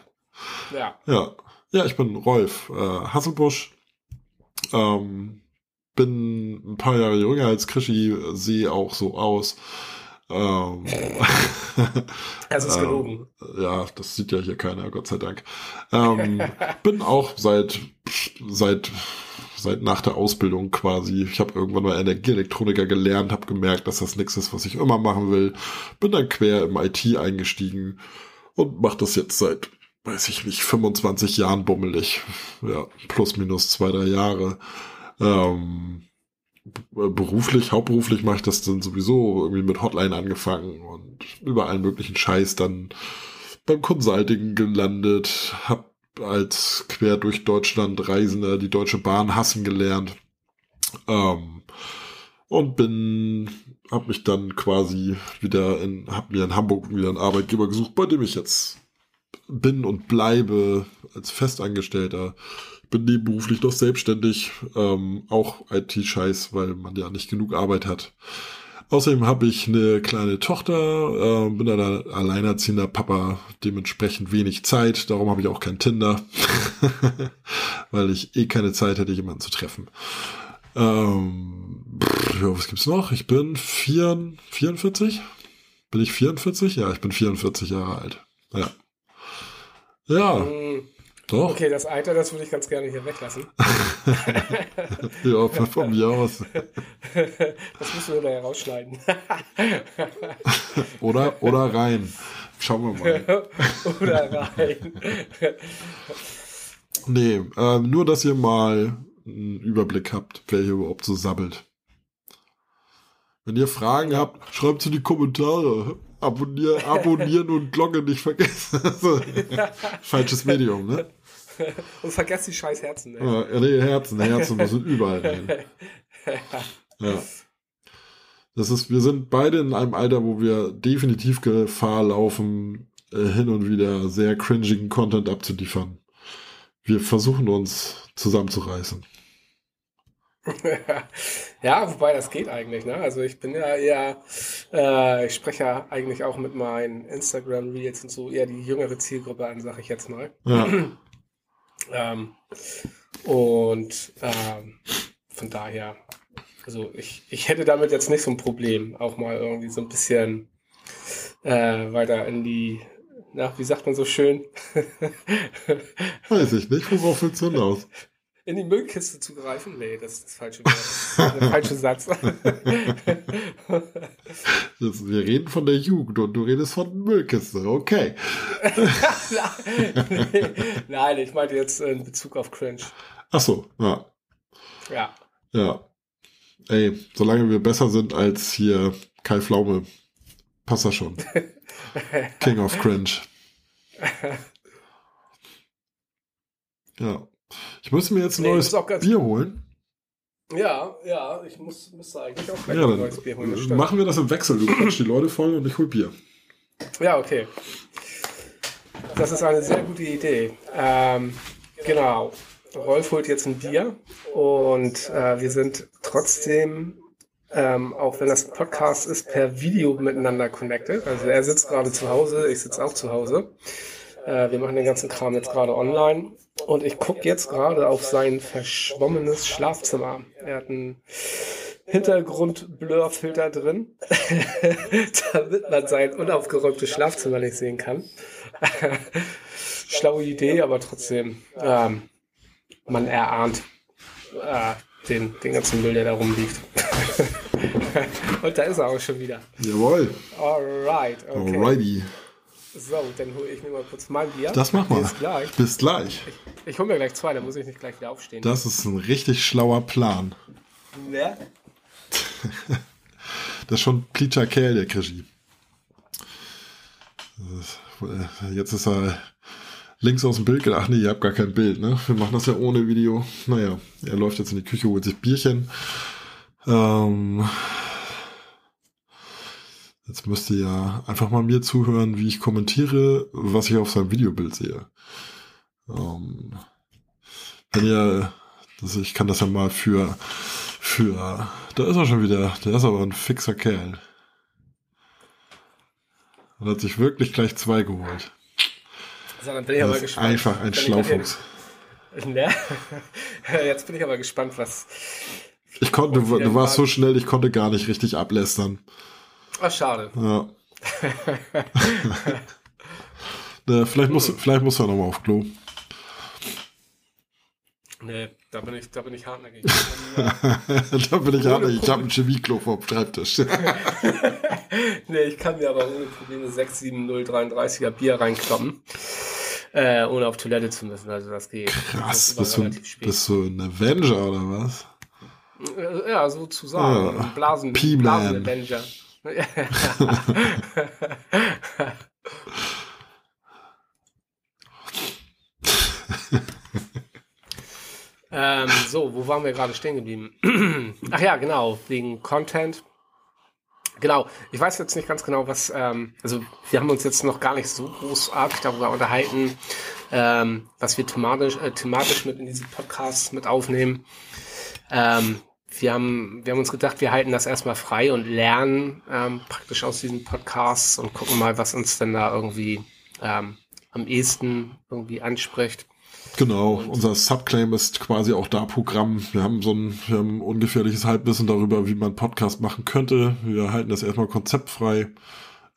Ja. Ja, ja ich bin Rolf äh, Hasselbusch. Ähm, bin ein paar Jahre jünger als Krischi, sehe auch so aus. Ähm, [LAUGHS] Das ist ähm, gelogen. Ja, das sieht ja hier keiner, Gott sei Dank. Ähm, [LAUGHS] bin auch seit, seit, seit nach der Ausbildung quasi. Ich habe irgendwann mal Energieelektroniker gelernt, habe gemerkt, dass das nichts ist, was ich immer machen will. Bin dann quer im IT eingestiegen und mache das jetzt seit, weiß ich nicht, 25 Jahren bummelig. Ja, plus minus zwei, drei Jahre. Ähm, beruflich, hauptberuflich mache ich das dann sowieso irgendwie mit Hotline angefangen und über allen möglichen Scheiß dann beim Consulting gelandet, hab als quer durch Deutschland Reisender die Deutsche Bahn hassen gelernt ähm, und bin, hab mich dann quasi wieder in, hab mir in Hamburg wieder einen Arbeitgeber gesucht, bei dem ich jetzt bin und bleibe als Festangestellter. Bin nebenberuflich noch selbstständig, ähm, auch IT-Scheiß, weil man ja nicht genug Arbeit hat. Außerdem habe ich eine kleine Tochter, äh, bin ein alleinerziehender Papa, dementsprechend wenig Zeit. Darum habe ich auch kein Tinder, [LAUGHS] weil ich eh keine Zeit hätte, jemanden zu treffen. Ähm, pff, ja, was gibt's noch? Ich bin vier, 44? Bin ich 44? Ja, ich bin 44 Jahre alt. Ja. Ja, Hm, doch. Okay, das Alter, das würde ich ganz gerne hier weglassen. [LAUGHS] Ja, von mir aus. [LAUGHS] Das müssen wir da rausschneiden. [LAUGHS] Oder, oder rein. Schauen wir mal. Oder rein. Nee, ähm, nur, dass ihr mal einen Überblick habt, wer hier überhaupt so sabbelt. Wenn ihr Fragen habt, schreibt sie in die Kommentare. Abonnier, abonnieren und Glocke nicht vergessen. [LAUGHS] Falsches Medium, ne? [LAUGHS] Und vergesst die scheiß Herzen. Ne? Ja, nee, Herzen, Herzen müssen überall rein. [LAUGHS] Ja. Das ist, wir sind beide in einem Alter, wo wir definitiv Gefahr laufen, äh, hin und wieder sehr cringigen Content abzuliefern. Wir versuchen uns zusammenzureißen. [LAUGHS] ja, wobei das geht eigentlich, ne? Also ich bin ja eher, äh, ich spreche ja eigentlich auch mit meinen Instagram-Reels und so eher die jüngere Zielgruppe an, sag ich jetzt mal. Ja, [CLEARS THROAT] Ähm, und ähm, von daher, also ich, ich hätte damit jetzt nicht so ein Problem, auch mal irgendwie so ein bisschen äh, weiter in die, na, wie sagt man so schön, weiß ich nicht. Worauf willst du hinaus? [LAUGHS] in die Müllkiste zu greifen? Nee, das ist das falsche Wort. Das ist der falsche [LAUGHS] Satz. [LAUGHS] Das, wir reden von der Jugend und du redest von Müllkiste. Okay. [LAUGHS] Nein, ich meinte jetzt in Bezug auf Cringe. Ach so, ja. Ja. Ja. Ey, solange wir besser sind als hier Kai Pflaume, passt das schon. King of Cringe. Ja. Ich müsste mir jetzt ein Nee, neues Bier holen. Ja, ja, ich muss, müsste eigentlich auch gleich Ja, ein neues Bier holen. stimmt. machen wir das im Wechsel. Du [LAUGHS] quatschst die Leute voll und ich hol Bier. Ja, okay. Das ist eine sehr gute Idee. Ähm, genau. Rolf holt jetzt ein Bier und äh, wir sind trotzdem, ähm, auch wenn das Podcast ist, per Video miteinander connected. Also er sitzt gerade zu Hause, ich sitze auch zu Hause. Äh, wir machen den ganzen Kram jetzt gerade online und ich gucke jetzt gerade auf sein verschwommenes Schlafzimmer. Er hat einen Hintergrund-Blur-Filter drin, [LAUGHS] damit man sein unaufgeräumtes Schlafzimmer nicht sehen kann. [LAUGHS] Schlaue Idee, aber trotzdem, ähm, man erahnt äh, den, den ganzen Müll, der da rumliegt. [LAUGHS] Und da ist er auch schon wieder. Jawohl. Alright, okay. Alrighty. So, dann hole ich mir mal kurz mein Bier. Das machen wir. Bis gleich. Bis gleich. Ich hole mir gleich zwei, dann muss ich nicht gleich wieder aufstehen. Das ist ein richtig schlauer Plan. Ne? [LAUGHS] Das ist schon ein plitscher Kerl, der Krischi. Das- Jetzt ist er links aus dem Bild gedacht. Ach nee, ihr habt gar kein Bild, ne? Wir machen das ja ohne Video. Naja, er läuft jetzt in die Küche, holt sich Bierchen. Ähm, jetzt müsst ihr ja einfach mal mir zuhören, wie ich kommentiere, was ich auf seinem Videobild sehe. Ähm, wenn ihr, das, ich kann das ja mal für, für, da ist er schon wieder, der ist aber ein fixer Kerl. Und hat sich wirklich gleich zwei geholt. So, dann bin ich aber Das ist gespannt. einfach ein Schlaufuchs. Ne? [LAUGHS] Jetzt bin ich aber gespannt, was. Ich konnte, du warst so schnell, ich konnte gar nicht richtig ablästern. Ach, schade. Ja. [LAUGHS] Na, vielleicht muss, vielleicht muss er nochmal auf Klo. Nee, da bin ich, da bin ich hartnäckig. [LAUGHS] da bin ich hartnäckig. Ich habe ein Chemieklo vom Schreibtisch. [LAUGHS] nee, ich kann mir aber ohne Probleme 67033er Bier reinkloppen. Äh, ohne auf Toilette zu müssen, also das geht. Krass, das bist, du, bist du ein Avenger oder was? Äh, ja, sozusagen. Ja. Blasen, P-Man. Blasen-Avenger. [LAUGHS] ähm, so, wo waren wir gerade stehen geblieben? [CLEARS THROAT] Ach ja, genau, wegen Content. Genau, ich weiß jetzt nicht ganz genau, was, ähm, also wir haben uns jetzt noch gar nicht so großartig darüber unterhalten, ähm, was wir thematisch, äh, thematisch mit in diese Podcasts mit aufnehmen. Ähm, wir haben, wir haben uns gedacht, wir halten das erstmal frei und lernen ähm, praktisch aus diesen Podcasts und gucken mal, was uns denn da irgendwie ähm, am ehesten irgendwie anspricht. Genau, unser Subclaim ist quasi auch da Programm. Wir haben so ein, wir haben ungefährliches Halbwissen darüber, wie man Podcast machen könnte. Wir halten das erstmal konzeptfrei,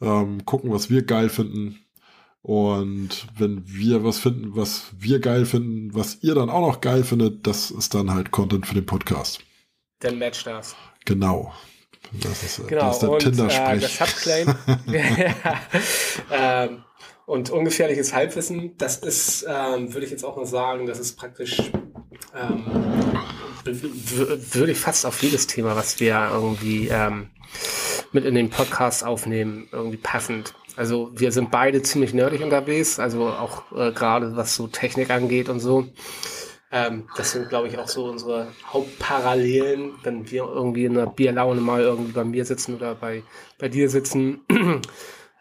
ähm, gucken, was wir geil finden. Und wenn wir was finden, was wir geil finden, was ihr dann auch noch geil findet, das ist dann halt Content für den Podcast. Dann matcht das. Genau. Das ist, Genau, das ist der und äh, Tinder-Sprech. das Subclaim [LAUGHS] [LAUGHS] ähm, und ungefährliches Halbwissen, das ist, ähm, würde ich jetzt auch mal sagen, das ist praktisch, ähm, würde ich fast auf jedes Thema, was wir irgendwie ähm, mit in den Podcast aufnehmen, irgendwie passend. Also wir sind beide ziemlich nerdig unterwegs, also auch äh, gerade was so Technik angeht und so. Ähm, das sind, glaube ich, auch so unsere Hauptparallelen, wenn wir irgendwie in einer Bierlaune mal irgendwie bei mir sitzen oder bei, bei dir sitzen. [CLEARS THROAT]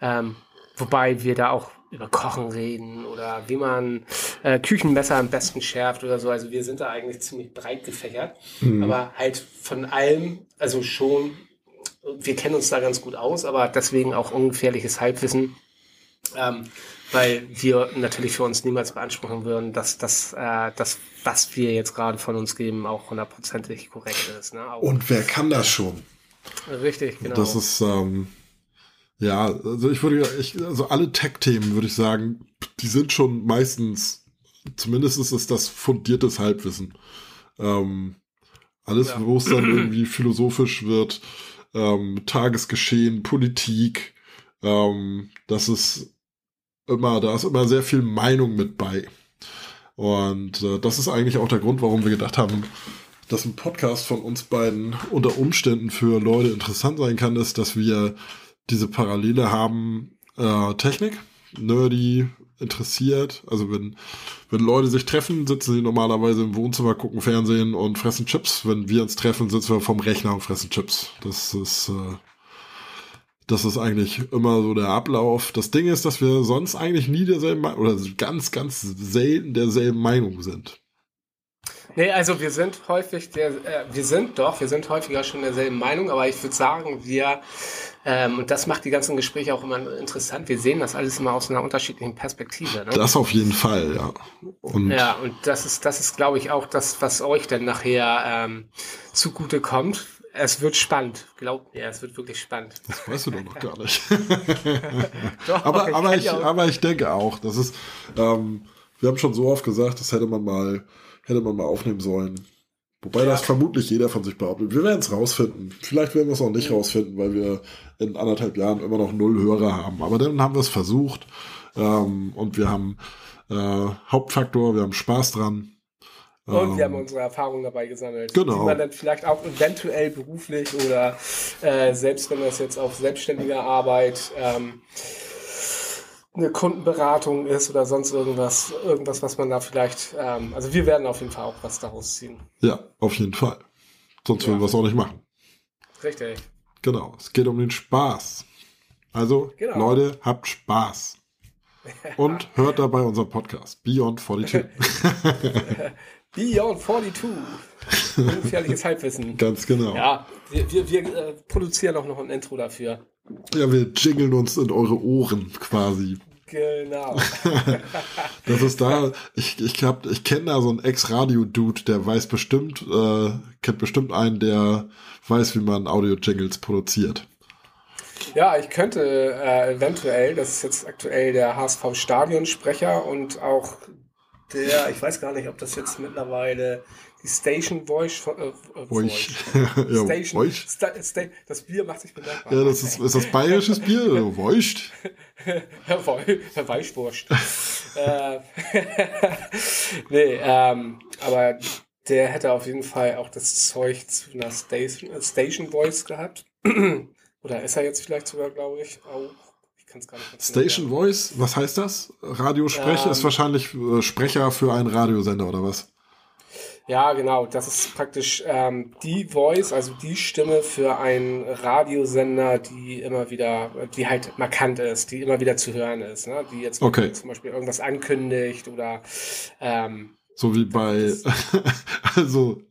ähm, wobei wir da auch über Kochen reden oder wie man äh, Küchenmesser am besten schärft oder so. Also wir sind da eigentlich ziemlich breit gefächert. Aber halt von allem, also schon, wir kennen uns da ganz gut aus, aber deswegen auch ungefährliches Halbwissen. Ähm, weil wir natürlich für uns niemals beanspruchen würden, dass das, äh, das was wir jetzt gerade von uns geben, auch hundertprozentig korrekt ist. Ne? Auch, Und wer kann das schon? richtig, genau. Das ist, ähm, ja, also ich würde, ich, also alle Tech-Themen würde ich sagen, die sind schon meistens, zumindest ist es das fundiertes Halbwissen. Ähm, alles, Ja. wo es dann irgendwie philosophisch wird, ähm, Tagesgeschehen, Politik, ähm, das ist immer, da ist immer sehr viel Meinung mit bei. Und äh, das ist eigentlich auch der Grund, warum wir gedacht haben, dass ein Podcast von uns beiden unter Umständen für Leute interessant sein kann, ist, dass wir diese Parallele haben, äh, Technik, nerdy, interessiert. Also wenn, wenn Leute sich treffen, sitzen sie normalerweise im Wohnzimmer, gucken Fernsehen und fressen Chips. Wenn wir uns treffen, sitzen wir vom Rechner und fressen Chips. Das ist, äh, das ist eigentlich immer so der Ablauf. Das Ding ist, dass wir sonst eigentlich nie derselben oder ganz, ganz selten derselben Meinung sind. Nee, also wir sind häufig der, äh, wir sind doch, wir sind häufiger schon derselben Meinung, aber ich würde sagen, wir, ähm, und das macht die ganzen Gespräche auch immer interessant, wir sehen das alles immer aus einer unterschiedlichen Perspektive. Ne? Das auf jeden Fall, ja. Und Ja, und das ist, das ist, glaube ich, auch das, was euch dann nachher ähm, zugute kommt. Es wird spannend, glaubt mir, es wird wirklich spannend. das weißt du doch noch gar nicht. [LAUGHS] Doch, aber, aber, ich, ja aber ich denke auch, das ist, ähm, wir haben schon so oft gesagt, das hätte man mal, hätte man mal aufnehmen sollen. Wobei das vermutlich jeder von sich behauptet. Wir werden es rausfinden. Vielleicht werden wir es auch nicht rausfinden, weil wir in anderthalb Jahren immer noch null Hörer haben. Aber dann haben wir es versucht. Ähm, und wir haben äh, Hauptfaktor, wir haben Spaß dran. Und wir Ähm, haben unsere Erfahrungen dabei gesammelt, Genau. die man dann vielleicht auch eventuell beruflich oder äh, selbst wenn das jetzt auf selbstständiger Arbeit ähm, eine Kundenberatung ist oder sonst irgendwas, irgendwas, was man da vielleicht, ähm, also wir werden auf jeden Fall auch was daraus ziehen. ja, auf jeden Fall. Sonst würden wir es auch nicht machen. Richtig. Genau, es geht um den Spaß. Also, Genau. Leute, habt Spaß. [LAUGHS] Und hört dabei unseren Podcast, Beyond 42. [LAUGHS] Beyond 42. Ungefährliches Halbwissen. [LAUGHS] Ganz genau. Ja. Ja, wir, wir, wir äh, produzieren auch noch ein Intro dafür. wir jingeln uns in eure Ohren quasi. Genau. [LAUGHS] Das ist da, ich, ich, hab- ich kenne da so einen Ex-Radio-Dude, der weiß bestimmt, äh, kennt bestimmt einen, der weiß, wie man Audio-Jingles produziert. Ja, ich könnte äh, eventuell, das ist jetzt aktuell der HSV-Stadionsprecher und auch der, ich weiß gar nicht, ob das jetzt mittlerweile die Station Voice. Äh, äh, Voice. [LAUGHS] ja, Station, Voic. Sta, Sta, das Bier macht sich bemerkbar. Ja, das ist, ist das bayerisches Bier oder [LAUGHS] Voice? Herr, Woi, Herr Weichwurst. äh, [LAUGHS] nee, ähm, aber der hätte auf jeden Fall auch das Zeug zu einer Station, äh, Station Voice gehabt. [CLEARS THROAT] Oder ist er jetzt vielleicht sogar, glaube ich, auch. Kann es gar nicht Station sagen. Voice, was heißt das? Radiosprecher ähm, ist wahrscheinlich äh, Sprecher für einen Radiosender oder was? Ja, genau. Das ist praktisch ähm, die Voice, also die Stimme für einen Radiosender, die immer wieder, die halt markant ist, die immer wieder zu hören ist, ne? die jetzt okay. zum Beispiel irgendwas ankündigt oder ähm, so wie bei, [LAUGHS] also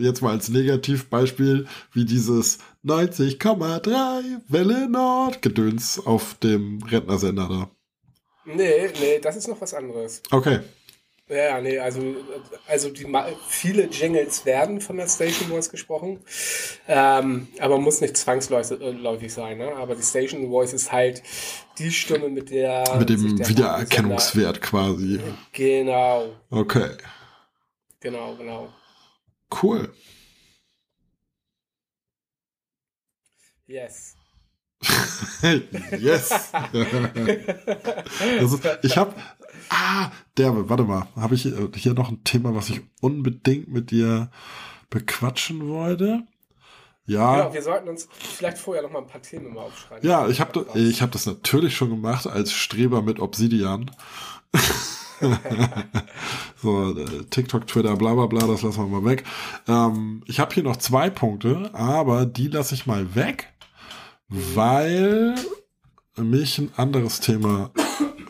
jetzt mal als Negativbeispiel, wie dieses 90,3 Welle Nord Gedöns auf dem Rentnersender da. Nee, nee, das ist noch was anderes. Okay. Ja, nee, also, also die, viele Jingles werden von der Station Voice gesprochen, ähm, aber muss nicht zwangsläufig sein. Ne? Aber die Station Voice ist halt die Stimme, mit der. Mit dem Wiedererkennungswert quasi. Genau. Okay. Genau, genau. Cool. Yes. [LAUGHS] yes. ist, ich habe Ah, der, warte mal, habe ich hier noch ein Thema, was ich unbedingt mit dir bequatschen wollte? Ja. Ja, wir sollten uns vielleicht vorher noch mal ein paar Themen mal aufschreiben. Ja, ich habe ich hab das natürlich schon gemacht als Streber mit Obsidian. [LAUGHS] so, äh, TikTok, Twitter, bla bla bla, das lassen wir mal weg. Ähm, ich habe hier noch zwei Punkte, aber die lasse ich mal weg, weil mich ein anderes Thema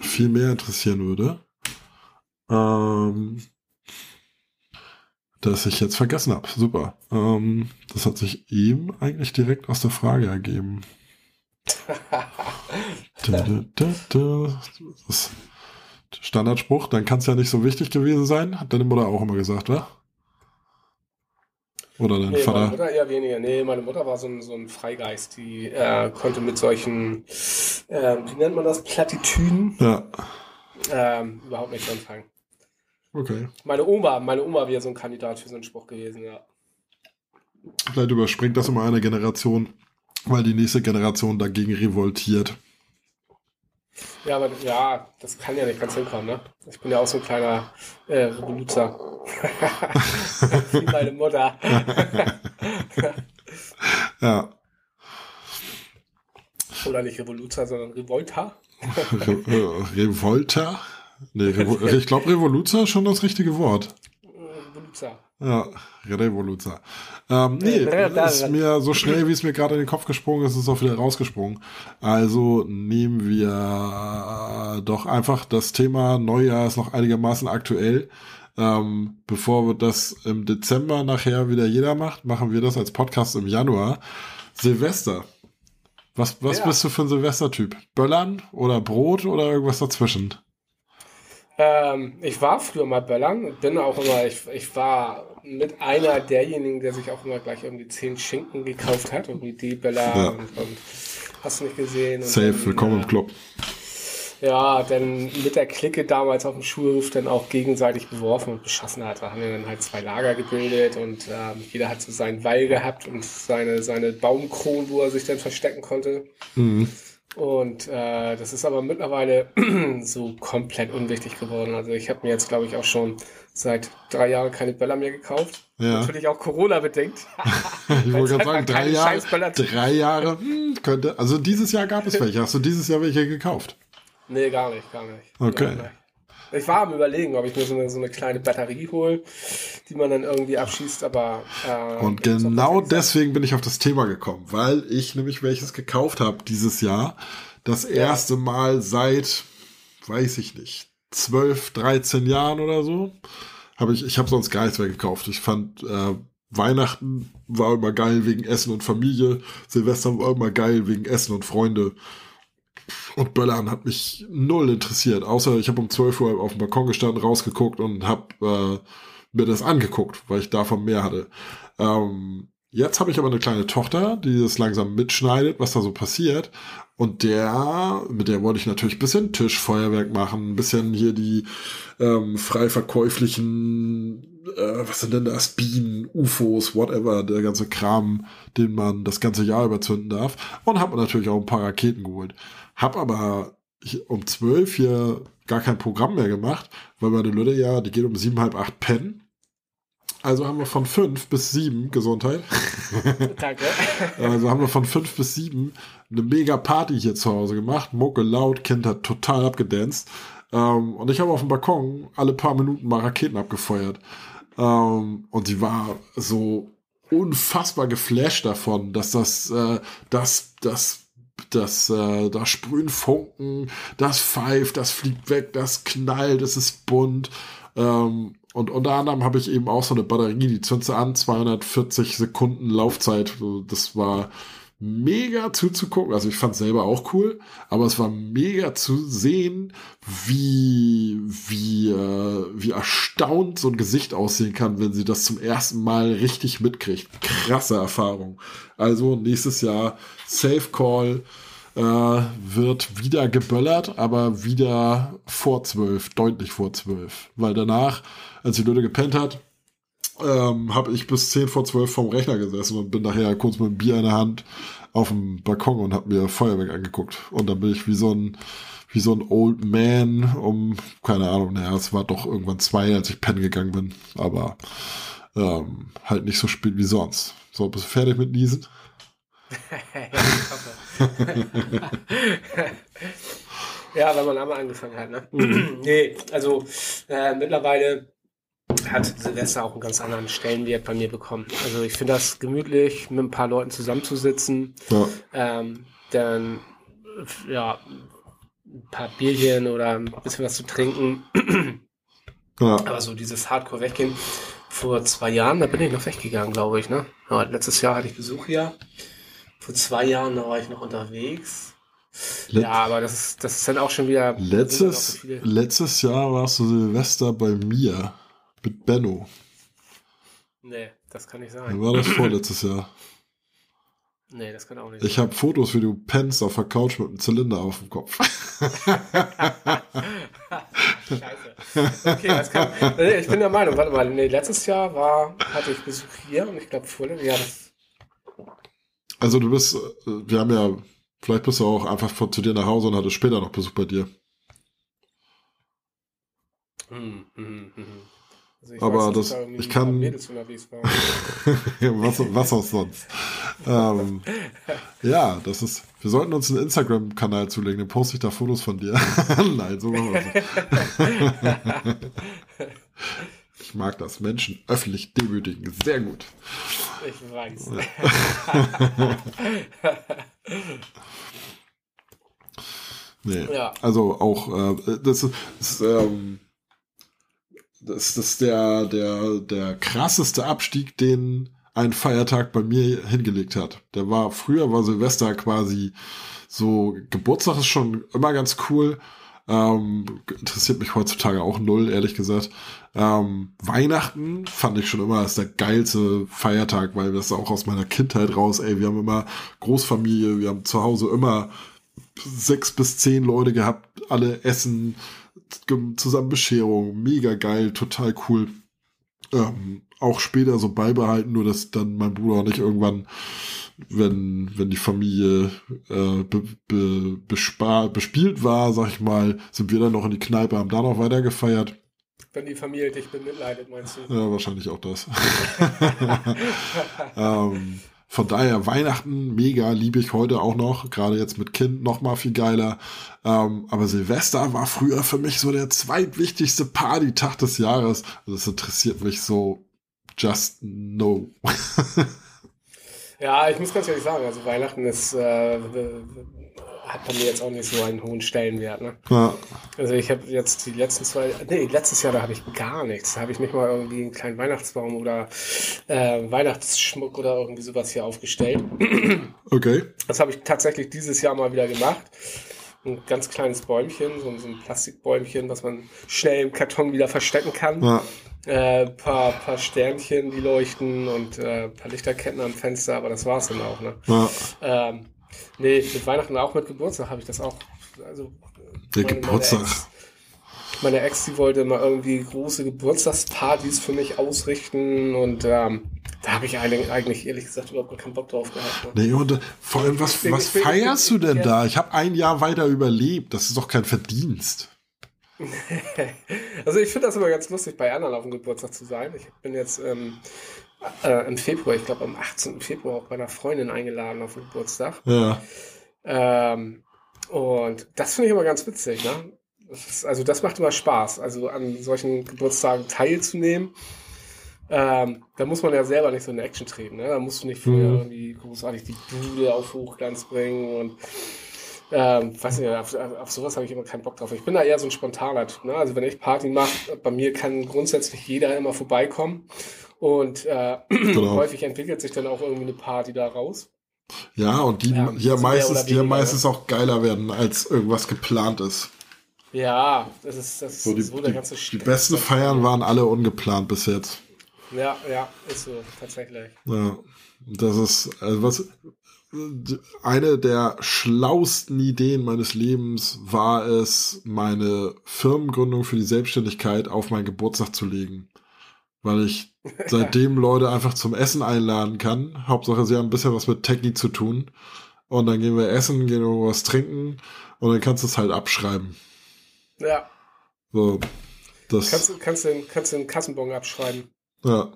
viel mehr interessieren würde. Ähm, das ich jetzt vergessen habe. Super. Ähm, das hat sich eben eigentlich direkt aus der Frage ergeben. da, da, da, das Standardspruch, dann kann es ja nicht so wichtig gewesen sein, hat deine Mutter auch immer gesagt, wa? Oder dein nee, Vater? Meine Mutter eher weniger. Nee, meine Mutter war so ein, so ein Freigeist, die äh, konnte mit solchen, äh, wie nennt man das, Plattitüden ja. ähm, überhaupt nicht anfangen. Okay. Meine Oma, meine Oma wäre so ein Kandidat für so einen Spruch gewesen, ja. Vielleicht überspringt das immer eine Generation, weil die nächste Generation dagegen revoltiert. Ja, aber ja, das kann ja nicht ganz hinkommen, ne? Ich bin ja auch so ein kleiner äh, Revoluzer. [LAUGHS] Wie meine Mutter. [LAUGHS] ja. Oder nicht Revoluzer, sondern Revolta. Re Revolta? Nee, Revo [LAUGHS] ich glaube Revoluzer ist schon das richtige Wort. Revoluzer. Ja, Revoluzer. Ähm, nee, ist mir so schnell, wie es mir gerade in den Kopf gesprungen ist, ist es auch wieder rausgesprungen. Also nehmen wir doch einfach das Thema Neujahr ist noch einigermaßen aktuell. Ähm, bevor wir das im Dezember nachher wieder jeder macht, machen wir das als Podcast im Januar. Silvester. Was, was ja. bist du für ein Silvestertyp? Böllern oder Brot oder irgendwas dazwischen? Ähm, ich war früher mal Böllern, bin auch immer, ich, ich war mit einer derjenigen, der sich auch immer gleich irgendwie zehn Schinken gekauft hat, irgendwie die Böller ja. und, und, hast du nicht gesehen. Safe, dann, willkommen im Club. Ja, dann mit der Clique damals auf dem Schulhof dann auch gegenseitig beworfen und beschossen hat. Da haben wir dann halt zwei Lager gebildet und ähm, jeder hat so seinen Wall gehabt und seine, seine Baumkronen, wo er sich dann verstecken konnte. Mhm. Und äh, das ist aber mittlerweile [CLEARS THROAT] so komplett unwichtig geworden. Also ich habe mir jetzt, glaube ich, auch schon seit drei Jahren keine Böller mehr gekauft. Ja. Natürlich auch Corona-bedingt. [LAUGHS] ich wollte gerade sagen, drei Jahre, drei Jahre hm, könnte. Also dieses Jahr gab es [LAUGHS] welche. Hast du dieses Jahr welche gekauft? Nee, gar nicht, gar nicht. Okay. Ich war am überlegen, ob ich mir so eine, so eine kleine Batterie hole, die man dann irgendwie abschießt, aber. Äh, und genau deswegen bin ich auf das Thema gekommen, weil ich nämlich welches gekauft habe dieses Jahr. Das erste. Mal seit, weiß ich nicht, 12, 13 Jahren oder so. Habe ich, ich habe sonst gar nichts mehr gekauft. Ich fand, äh, Weihnachten war immer geil wegen Essen und Familie. Silvester war immer geil wegen Essen und Freunde. Und Böllern hat mich null interessiert, außer ich habe um 12 Uhr auf dem Balkon gestanden, rausgeguckt und habe äh, mir das angeguckt, weil ich davon mehr hatte. Ähm, Jetzt habe ich aber eine kleine Tochter, die das langsam mitschneidet, was da so passiert. Und der, mit der wollte ich natürlich ein bisschen Tischfeuerwerk machen, ein bisschen hier die ähm, frei verkäuflichen, äh, was sind denn das, Bienen, UFOs, whatever, der ganze Kram, den man das ganze Jahr überzünden darf. Und habe natürlich auch ein paar Raketen geholt. Hab aber um zwölf hier gar kein Programm mehr gemacht, weil meine Lütte ja, die geht um sieben, halb acht pennen. Also haben wir von fünf bis sieben, Gesundheit. [LAUGHS] Danke. Also haben wir von fünf bis sieben eine mega Party hier zu Hause gemacht. Mucke laut, Kind hat total abgedanced. Ähm, und ich habe auf dem Balkon alle paar Minuten mal Raketen abgefeuert. Ähm, und sie war so unfassbar geflasht davon, dass das, äh, das, das das, äh, da sprühen Funken, das pfeift, das fliegt weg, das knallt, es ist bunt. Ähm, und unter anderem habe ich eben auch so eine Batterie, die zündest an, 240 Sekunden Laufzeit. Das war mega zuzugucken. Also ich fand es selber auch cool, aber es war mega zu sehen, wie, wie, äh, wie erstaunt so ein Gesicht aussehen kann, wenn sie das zum ersten Mal richtig mitkriegt. Krasse Erfahrung. Also nächstes Jahr Safe Call äh, wird wieder geböllert, aber wieder vor zwölf, deutlich vor zwölf. Weil danach, als die Leute gepennt hat, ähm, habe ich bis zehn vor zwölf vorm Rechner gesessen und bin nachher kurz mit einem Bier in der Hand auf dem Balkon und habe mir Feuerwerk angeguckt. Und dann bin ich wie so ein wie so ein Old Man um, keine Ahnung, naja, es war doch irgendwann zwei, als ich pennen gegangen bin, aber ähm, halt nicht so spät wie sonst. So, bist du fertig mit Niesen? [LAUGHS] ja, wenn man einmal angefangen hat, ne? Mhm. nee, also äh, mittlerweile hat Silvester auch einen ganz anderen Stellenwert bei mir bekommen. Also ich finde das gemütlich, mit ein paar Leuten zusammenzusitzen, ja. ähm, dann ja ein paar Bierchen oder ein bisschen was zu trinken. ja. Aber so dieses Hardcore weggehen. Vor zwei Jahren, da bin ich noch weggegangen, glaube ich. Ne? Ja, letztes Jahr hatte ich Besuch hier. Vor zwei Jahren, da war ich noch unterwegs. Let ja, aber das ist, das ist dann auch schon wieder. Letztes, so letztes Jahr warst du Silvester bei mir mit Benno. Nee, das kann nicht sein. Dann war das vorletztes Jahr. Nee, das kann auch nicht Ich habe Fotos, wie du pennst auf der Couch mit einem Zylinder auf dem Kopf. Scheiße. Okay, das kann. Ich bin der Meinung, warte mal, nee, letztes Jahr war, hatte ich Besuch hier und ich glaube vorletztes Jahr. Also du bist, wir haben ja, vielleicht bist du auch einfach von, zu dir nach Hause und hattest später noch Besuch bei dir. Hm, hm, hm. Also ich aber weiß, das, da ich kann. [LAUGHS] was, was auch sonst. ähm, ja, das ist. Wir sollten uns einen Instagram-Kanal zulegen, dann poste ich da Fotos von dir. [LAUGHS] Nein, so machen wir Ich mag das. Menschen öffentlich demütigen. Sehr gut. Ich weiß. [LAUGHS] nee. Ja. Also auch, äh, das ist, das, ähm, das ist der, der, der krasseste Abstieg, den ein Feiertag bei mir hingelegt hat. Der war, früher war Silvester quasi so, Geburtstag ist schon immer ganz cool. Ähm, interessiert mich heutzutage auch null, ehrlich gesagt. Ähm, Weihnachten fand ich schon immer als der geilste Feiertag, weil das auch aus meiner Kindheit raus, ey, wir haben immer Großfamilie, wir haben zu Hause immer sechs bis zehn Leute gehabt, alle essen, zusammen Bescherung, mega geil, total cool. Ähm, auch später so beibehalten, nur dass dann mein Bruder auch nicht irgendwann, wenn, wenn die Familie äh, be, be, bespielt war, sag ich mal, sind wir dann noch in die Kneipe, haben da noch weiter gefeiert. Wenn die Familie dich bemitleidet, meinst du? Ja, wahrscheinlich auch das. [LAUGHS] [LAUGHS] ähm, von daher Weihnachten mega, liebe ich heute auch noch, gerade jetzt mit Kind noch mal viel geiler. Ähm, aber Silvester war früher für mich so der zweitwichtigste Partytag des Jahres. Also das interessiert mich so just no. [LAUGHS] ja, ich muss ganz ehrlich sagen, also Weihnachten ist äh, hat bei mir jetzt auch nicht so einen hohen Stellenwert. Ne? Ja. Also ich habe jetzt die letzten zwei, nee, letztes Jahr da habe ich gar nichts. Da habe ich nicht mal irgendwie einen kleinen Weihnachtsbaum oder äh, Weihnachtsschmuck oder irgendwie sowas hier aufgestellt. [CLEARS THROAT] Okay. Das habe ich tatsächlich dieses Jahr mal wieder gemacht. ein ganz kleines Bäumchen, so, so ein Plastikbäumchen, was man schnell im Karton wieder verstecken kann. Ja. Äh, paar, paar Sternchen, die leuchten und äh, paar Lichterketten am Fenster, aber das war's dann auch. Ne? Ja. Ähm, nee, mit Weihnachten auch mit Geburtstag habe ich das auch. Also, Der meine- Geburtstag. Meine Ex, meine Ex, die wollte mal irgendwie große Geburtstagspartys für mich ausrichten und ähm, da habe ich eigentlich, ehrlich gesagt überhaupt keinen Bock drauf gehabt. Ne? Nee, und äh, vor allem, was, Deswegen- was deswegen- feierst du denn ja. da? Ich habe ein Jahr weiter überlebt. Das ist doch kein Verdienst. [LAUGHS] Also ich finde das immer ganz lustig, bei anderen auf dem Geburtstag zu sein. Ich bin jetzt ähm, äh, im Februar, ich glaube am 18. Februar auch bei einer Freundin eingeladen auf den Geburtstag. Ja. Ähm, und das finde ich immer ganz witzig, ne? Das ist, also das macht immer Spaß, also an solchen Geburtstagen teilzunehmen. Ähm, da muss man ja selber nicht so in Action treten, ne? Da musst du nicht vorher Mhm. irgendwie großartig die Bude auf Hochglanz bringen und ähm, weiß nicht, auf, auf sowas habe ich immer keinen Bock drauf. Ich bin da eher so ein spontaner Typ, ne? Also wenn ich Party mache, bei mir kann grundsätzlich jeder immer vorbeikommen und äh, [CLEARS THROAT] Genau. häufig entwickelt sich dann auch irgendwie eine Party daraus. Ja, und die, Ja, die ja meistens, die ja weniger, meistens auch geiler werden, als irgendwas geplant ist. Ja, das ist, das So, die, so der die, ganze die Stress. besten Feiern waren alle ungeplant bis jetzt. Ja, ja, ist so, tatsächlich. Ja, das ist, also was, eine der schlausten Ideen meines Lebens war es, meine Firmengründung für die Selbstständigkeit auf meinen Geburtstag zu legen. Weil ich seitdem Leute einfach zum Essen einladen kann. Hauptsache, sie haben ein bisschen was mit Technik zu tun. Und dann gehen wir essen, gehen wir was trinken und dann kannst du es halt abschreiben. Ja, So, das, kannst, du- kannst, du den, kannst du den Kassenbon abschreiben. ja,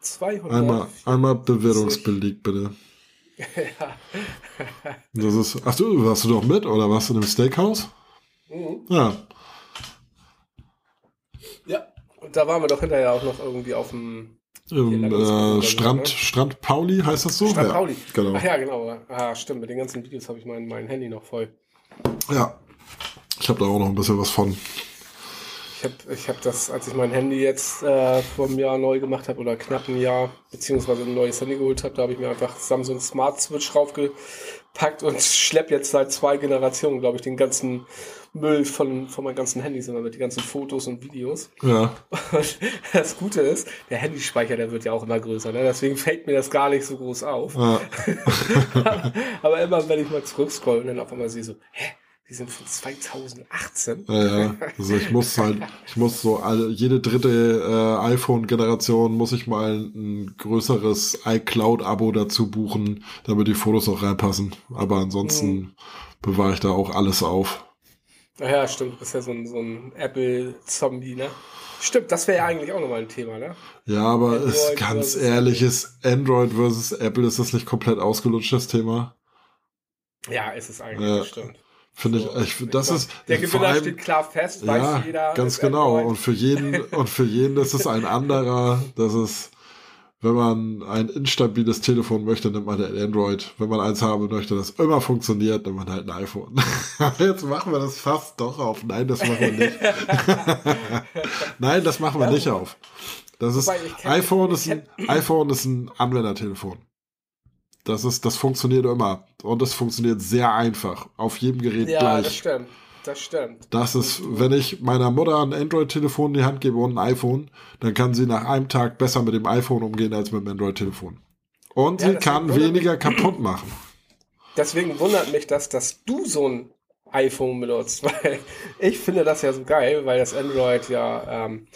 200. einmal, einmal bewährungsbelegt, bitte. [LAUGHS] ja. Das ist, ach du, warst du doch mit oder warst du in einem Steakhouse? Mhm. Ja, da waren wir doch hinterher auch noch irgendwie auf dem Landesgruppe, äh, Strand, ne? Strand Pauli heißt das so? Strand ja, Pauli. Genau. Ach ja, genau. Ah, stimmt, mit den ganzen Videos habe ich mein, mein Handy noch voll. Ja. Ich habe da auch noch ein bisschen was von. Ich habe ich hab das, als ich mein Handy jetzt äh, vor einem Jahr neu gemacht habe oder knapp ein Jahr, beziehungsweise ein neues Handy geholt habe, da habe ich mir einfach Samsung Smart Switch draufgepackt und schlepp jetzt seit zwei Generationen, glaube ich, den ganzen Müll von, von meinen ganzen Handys immer mit den ganzen Fotos und Videos. Ja. Und [LAUGHS] das Gute ist, der Handyspeicher, der wird ja auch immer größer, ne? deswegen fällt mir das gar nicht so groß auf. ja. [LAUGHS] Aber immer, wenn ich mal zurückscroll und dann auf einmal sehe so, hä, die sind von 2018. Ja, ja. Also ich muss halt, ich muss so alle, jede dritte äh, iPhone-Generation muss ich mal ein größeres iCloud-Abo dazu buchen, damit die Fotos auch reinpassen. Aber ansonsten Mhm. bewahre ich da auch alles auf. Ach ja, stimmt, du bist ja so ein, so ein Apple-Zombie, ne? Stimmt, das wäre ja eigentlich auch nochmal ein Thema, ne? Ja, aber Android ist ganz ehrlich, ist Android versus Apple, ist das nicht komplett ausgelutscht, das Thema? Ja, ist es eigentlich, Ja. stimmt. Finde So, ich, ich das glaub, ist Der Gewinner allem- steht klar fest, weiß ja, jeder. ganz genau. Und für jeden, und für jeden ist es ein anderer. Das ist, wenn man ein instabiles Telefon möchte, nimmt man ein Android. Wenn man eins haben möchte, das immer funktioniert, nimmt man halt ein iPhone. [LAUGHS] Jetzt machen wir das fast doch auf. Nein, das machen wir nicht. [LAUGHS] Nein, das machen wir nicht auf. Das ist, ich iPhone ich ist ein, iPhone ist ein Anwendertelefon. Das ist, das funktioniert immer. Und es funktioniert sehr einfach. Auf jedem Gerät Ja, gleich. das stimmt. Das stimmt. Das ist, wenn ich meiner Mutter ein Android-Telefon in die Hand gebe und ein iPhone, dann kann sie nach einem Tag besser mit dem iPhone umgehen als mit dem Android-Telefon. Und Ja, sie das kann weniger kaputt machen. Deswegen wundert mich das, dass du so ein iPhone benutzt, [LAUGHS] weil ich finde das ja so geil, weil das Android ja, ähm,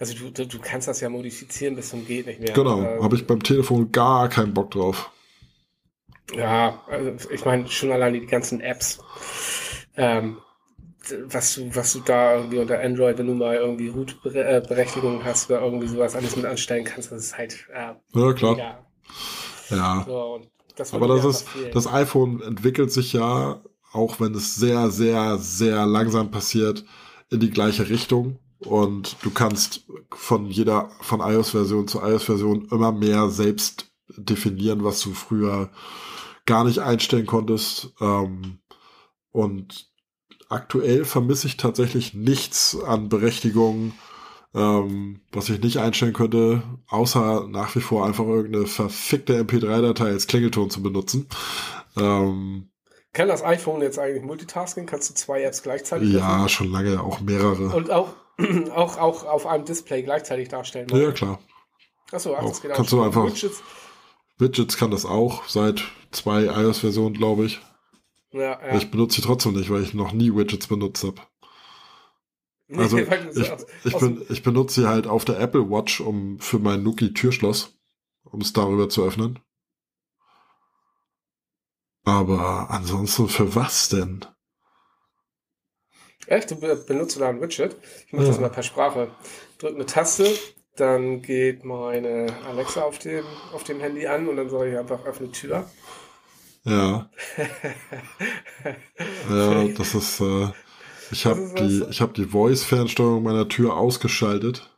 also du, du, du kannst das ja modifizieren bis zum geht nicht mehr. Genau, Äh, habe ich beim Telefon gar keinen Bock drauf. Ja, also ich meine schon allein die ganzen Apps, ähm, was du, was du da irgendwie unter Android, wenn du mal irgendwie Root-Berechtigung hast oder irgendwie sowas alles mit anstellen kannst, das ist halt äh, Ja, klar. mega. Ja. So, und das Aber das ist, fehlen. das iPhone entwickelt sich ja, auch wenn es sehr, sehr, sehr langsam passiert, in die gleiche Richtung. Und du kannst von jeder, von iOS-Version zu iOS-Version immer mehr selbst definieren, was du früher gar nicht einstellen konntest. Ähm, und aktuell vermisse ich tatsächlich nichts an Berechtigung, ähm, was ich nicht einstellen könnte, außer nach wie vor einfach irgendeine verfickte MP3-Datei als Klingelton zu benutzen. Ähm, Kann das iPhone jetzt eigentlich Multitasking? Kannst du zwei Apps gleichzeitig Ja, öffnen? schon lange, auch mehrere. Und auch, [CLEARS THROAT] auch, auch auf einem Display gleichzeitig darstellen? ja, klar. Achso, ach, das geht auch Kannst du einfach- Widgets, Widgets kann das auch, seit zwei iOS-Versionen, glaube ich. ja, ja. Ich benutze sie trotzdem nicht, weil ich noch nie Widgets benutzt habe. Nee, Also ich, aus- ich, aus- bin, ich benutze sie halt auf der Apple Watch um für mein Nuki Türschloss, um es darüber zu öffnen. Aber ansonsten für was denn? Echt? Du be- benutzt da ein Widget? Ich mache das Ja. mal per Sprache. Drück eine Taste, dann geht meine Alexa auf dem, auf dem Handy an und dann sage ich einfach öffne Tür. Ja. [LAUGHS] ja, das ist. Äh, ich habe die, ich habe die Voice-Fernsteuerung meiner Tür ausgeschaltet,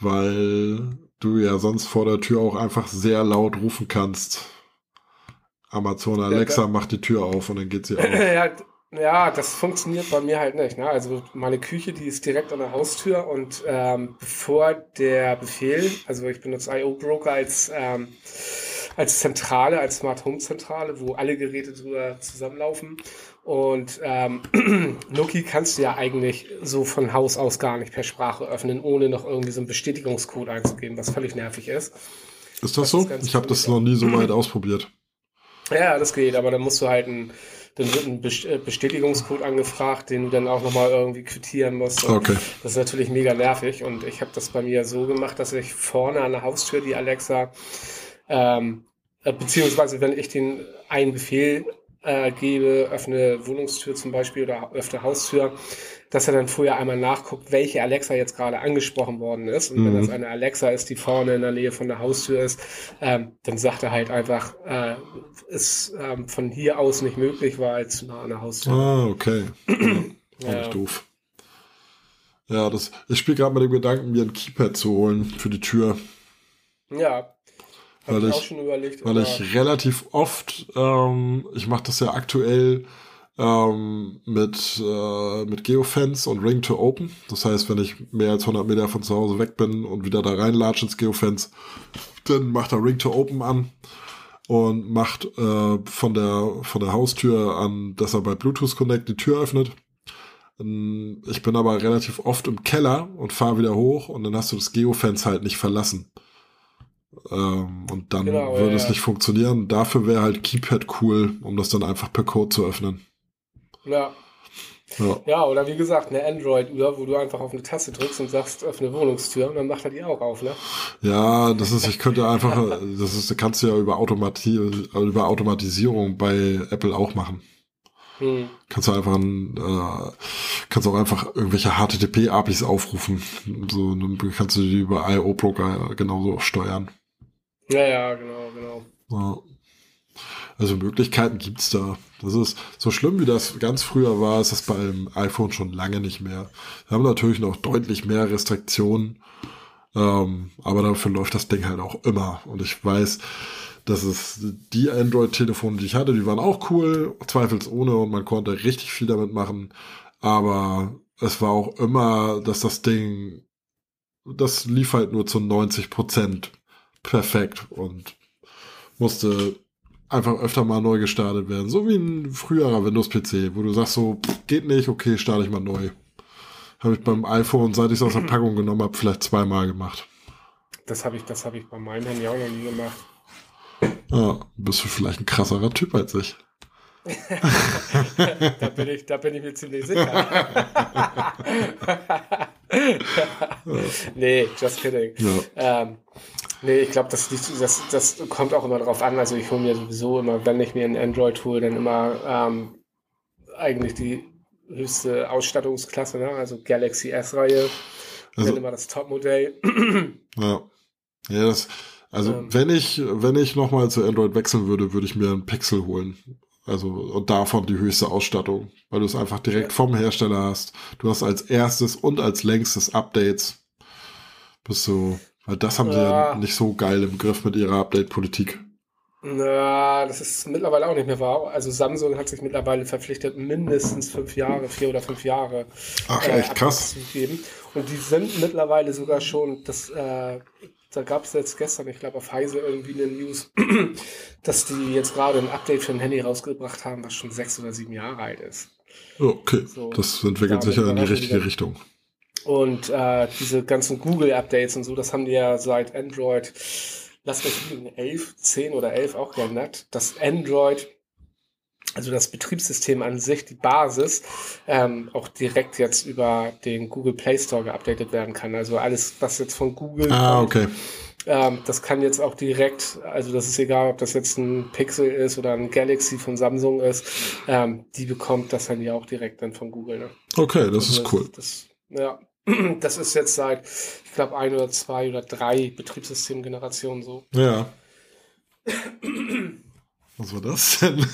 weil du ja sonst vor der Tür auch einfach sehr laut rufen kannst. Amazon Alexa macht die Tür auf und dann geht sie [LAUGHS] auf. ja, ja, das funktioniert bei mir halt nicht. Ne? Also meine Küche, die ist direkt an der Haustür und ähm, bevor der Befehl, also ich benutze IO Broker als, ähm, als Zentrale, als Smart Home Zentrale, wo alle Geräte drüber zusammenlaufen. Und ähm, [CLEARS THROAT] Noki kannst du ja eigentlich so von Haus aus gar nicht per Sprache öffnen, ohne noch irgendwie so einen Bestätigungscode einzugeben, was völlig nervig ist. Ist das, Das so? ist ich habe das noch nie so weit ausprobiert. Ja, das geht, aber dann musst du halt ein, dann wird ein äh, Bestätigungscode angefragt, den du dann auch nochmal irgendwie quittieren musst. Und Okay. Das ist natürlich mega nervig und ich habe das bei mir so gemacht, dass ich vorne an der Haustür die Alexa, ähm, äh, beziehungsweise wenn ich den einen Befehl äh, gebe, öffne Wohnungstür zum Beispiel oder öffne Haustür, dass er dann vorher einmal nachguckt, welche Alexa jetzt gerade angesprochen worden ist. Und wenn Mhm. das eine Alexa ist, die vorne in der Nähe von der Haustür ist, ähm, dann sagt er halt einfach, äh, ist ähm, von hier aus nicht möglich, weil zu nah an der Haustür. Ah, okay. Ja, Ja. doof. Ja, das, ich spiele gerade mit dem Gedanken, mir ein Keypad zu holen für die Tür, Ja. Weil Habe ich ich- auch schon überlegt. weil ich relativ oft, ähm, ich mache das ja aktuell ähm, mit, äh, mit Geofence und Ring to Open. Das heißt, wenn ich mehr als 100 Meter von zu Hause weg bin und wieder da reinlatsche ins Geofence, dann macht er Ring to Open an und macht äh, von, der, von der Haustür an, dass er bei Bluetooth Connect die Tür öffnet. Ähm, Ich bin aber relativ oft im Keller und fahre wieder hoch und dann hast du das Geofence halt nicht verlassen. Ähm, und dann Genau, würde ja, es ja. nicht funktionieren. Dafür wäre halt Keypad cool, um das dann einfach per Code zu öffnen. Ja. Ja. ja, oder wie gesagt, eine Android-Uhr, wo du einfach auf eine Taste drückst und sagst, öffne Wohnungstür und dann macht er die auch auf, ne? Ja, das ist, ich könnte einfach, das ist, kannst du ja über, Automati über Automatisierung bei Apple auch machen. Hm. Kannst du einfach, ein, äh, kannst auch einfach irgendwelche HTTP-APIs aufrufen. So, dann kannst du die über IO-Broker genauso steuern. Ja, ja, genau, genau. Ja. Also Möglichkeiten gibt's da. Das ist so schlimm, wie das ganz früher war, ist das beim iPhone schon lange nicht mehr. Wir haben natürlich noch deutlich mehr Restriktionen, ähm, aber dafür läuft das Ding halt auch immer. Und ich weiß, dass es die Android-Telefone, die ich hatte, die waren auch cool, zweifelsohne, und man konnte richtig viel damit machen. Aber es war auch immer, dass das Ding, das lief halt nur zu 90 Prozent perfekt und musste einfach öfter mal neu gestartet werden. So wie ein früherer Windows-PC, wo du sagst so, pff, geht nicht, okay, starte ich mal neu. Habe ich beim iPhone, seit ich es aus der Packung [CLEARS THROAT] genommen habe, vielleicht zweimal gemacht. Das habe ich, das habe ich bei meinem Handy auch noch nie gemacht. Ja, bist du vielleicht ein krasserer Typ als ich. [LAUGHS] Da bin ich, da bin ich mir ziemlich sicher. [LAUGHS] [LAUGHS] nee, just kidding. Ja. Ähm, nee, ich glaube, das, das, das kommt auch immer drauf an. Also ich hole mir sowieso immer, wenn ich mir ein Android hole, dann immer ähm, eigentlich die höchste Ausstattungsklasse, ne? also Galaxy S-Reihe, Also- dann immer das Topmodell. [CLEARS THROAT] Ja. Ja, das, also Ähm. wenn ich, wenn ich nochmal zu Android wechseln würde, würde ich mir einen Pixel holen. Also, und davon die höchste Ausstattung, weil du es einfach direkt Ja. vom Hersteller hast. Du hast als erstes und als längstes Updates. Bist du, das haben sie ja Ja. nicht so geil im Griff mit ihrer Update-Politik. Na, das ist mittlerweile auch nicht mehr wahr. Also Samsung hat sich mittlerweile verpflichtet, mindestens fünf Jahre, vier oder fünf Jahre Ach, äh, echt krass. Und die sind mittlerweile sogar schon das, äh, da gab es jetzt gestern, ich glaube auf Heise irgendwie eine News, [CLEARS THROAT] dass die jetzt gerade ein Update für ein Handy rausgebracht haben, was schon sechs oder sieben Jahre alt ist. Okay, so, das entwickelt sicher in die richtige Richtung. Und äh, diese ganzen Google-Updates und so, das haben die ja seit Android, lass mich liegen, 11, 10 oder 11 auch geändert, dass Android also das Betriebssystem an sich, die Basis, ähm, auch direkt jetzt über den Google Play Store geupdatet werden kann. Also alles, was jetzt von Google ah, kommt, okay. ähm, das kann jetzt auch direkt, also das ist egal, ob das jetzt ein Pixel ist oder ein Galaxy von Samsung ist, ähm, die bekommt das Handy auch direkt dann von Google. Ne? Okay, das also ist cool. Das, ja, [CLEARS THROAT] das ist jetzt seit, ich glaube, ein oder zwei oder drei Betriebssystemgenerationen so. Ja. [CLEARS THROAT] Was war das denn? [LAUGHS]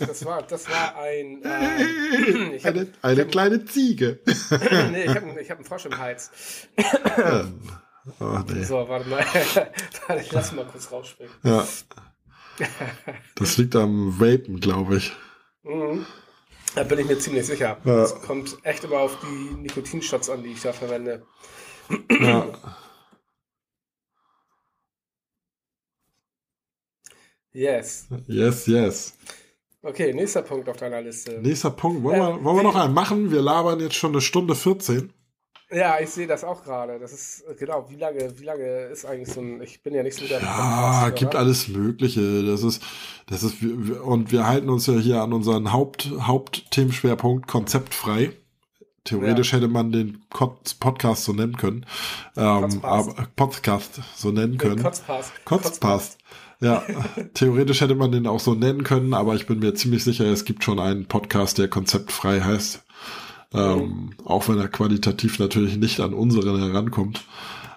Das war, das war ein. Äh, hab, eine eine hab, kleine Ziege. [LAUGHS] nee, ich habe ich hab einen Frosch im Hals. oh, nee. So, warte mal. [LAUGHS] warte, lass mal kurz rausspringen. Ja. Das liegt am Vapen, glaube ich. Mhm. Da bin ich mir ziemlich sicher. Ja. Das kommt echt immer auf die Nikotinshots an, die ich da verwende. Ja. Yes. Yes, yes. Okay, nächster Punkt auf deiner Liste. Nächster Punkt. Wollen, wir, wollen wir noch einen machen? Wir labern jetzt schon eine Stunde 14. Ja, ich sehe das auch gerade. Das ist, genau, wie lange, wie lange ist eigentlich so ein, ich bin ja nicht so der Ja, gibt alles Mögliche. Das ist, das ist, und wir halten uns ja hier an unseren Haupt, Hauptthemenschwerpunkt konzeptfrei. Theoretisch ja. hätte man den Podcast so nennen können. Ähm, aber Podcast so nennen können. Kotzpass. Kotzpass. Ja, [LAUGHS] theoretisch hätte man den auch so nennen können, aber ich bin mir ziemlich sicher, es gibt schon einen Podcast, der konzeptfrei heißt. Ähm, auch wenn er qualitativ natürlich nicht an unseren herankommt.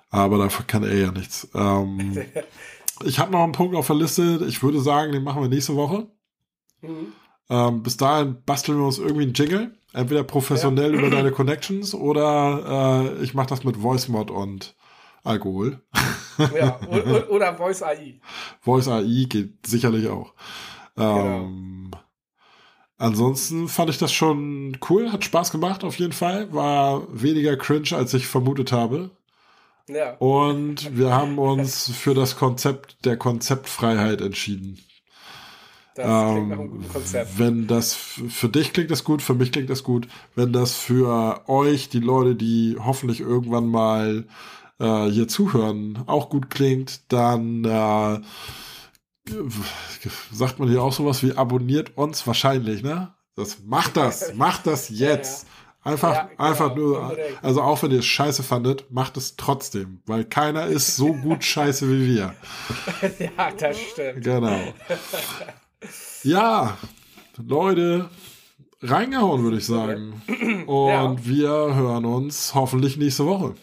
Aber dafür kann er ja nichts. Ähm, [LAUGHS] ich habe noch einen Punkt auf der Liste. Ich würde sagen, den machen wir nächste Woche. Mhm. Ähm, bis dahin basteln wir uns irgendwie einen Jingle. Entweder professionell ja. über deine Connections oder äh, ich mache das mit VoiceMod und Alkohol. Ja, [LAUGHS] oder Voice AI. Voice AI geht sicherlich auch. Ähm, genau. Ansonsten fand ich das schon cool, hat Spaß gemacht auf jeden Fall, war weniger cringe, als ich vermutet habe. Ja. Und wir haben uns für das Konzept der Konzeptfreiheit entschieden. Das ähm, klingt nach einem guten Konzept. Wenn das für dich klingt das gut, für mich klingt das gut. Wenn das für euch, die Leute, die hoffentlich irgendwann mal äh, hier zuhören auch gut klingt, dann äh, sagt man hier auch sowas wie abonniert uns wahrscheinlich, ne? Das macht das, macht das jetzt. Ja, ja. Einfach, ja, genau, einfach nur, also auch wenn ihr es scheiße fandet, macht es trotzdem, weil keiner ist so gut [LAUGHS] scheiße wie wir. [LAUGHS] ja, das stimmt. Genau. Ja, Leute, reingehauen, würde ich sagen. [CLEARS THROAT] Und wir hören uns hoffentlich nächste Woche.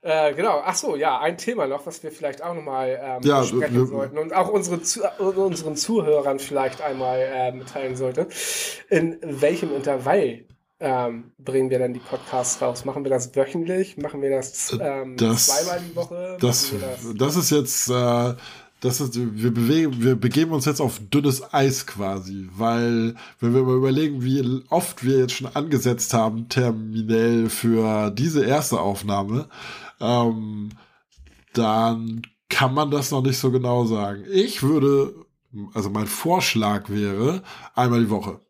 Äh, genau, ach so, ja, ein Thema noch, was wir vielleicht auch nochmal ähm, ja, besprechen sollten und auch unsere Zu unseren Zuhörern vielleicht einmal äh, mitteilen sollten. In welchem Intervall ähm, bringen wir dann die Podcasts raus? Machen wir das wöchentlich? Machen wir das, äh, ähm, das zweimal die Woche? Das, das? das ist jetzt, äh, das ist, wir, bewegen, wir begeben uns jetzt auf dünnes Eis quasi, weil wenn wir mal überlegen, wie oft wir jetzt schon angesetzt haben, terminell für diese erste Aufnahme, ähm, dann kann man das noch nicht so genau sagen. Ich würde, also mein Vorschlag wäre, einmal die Woche.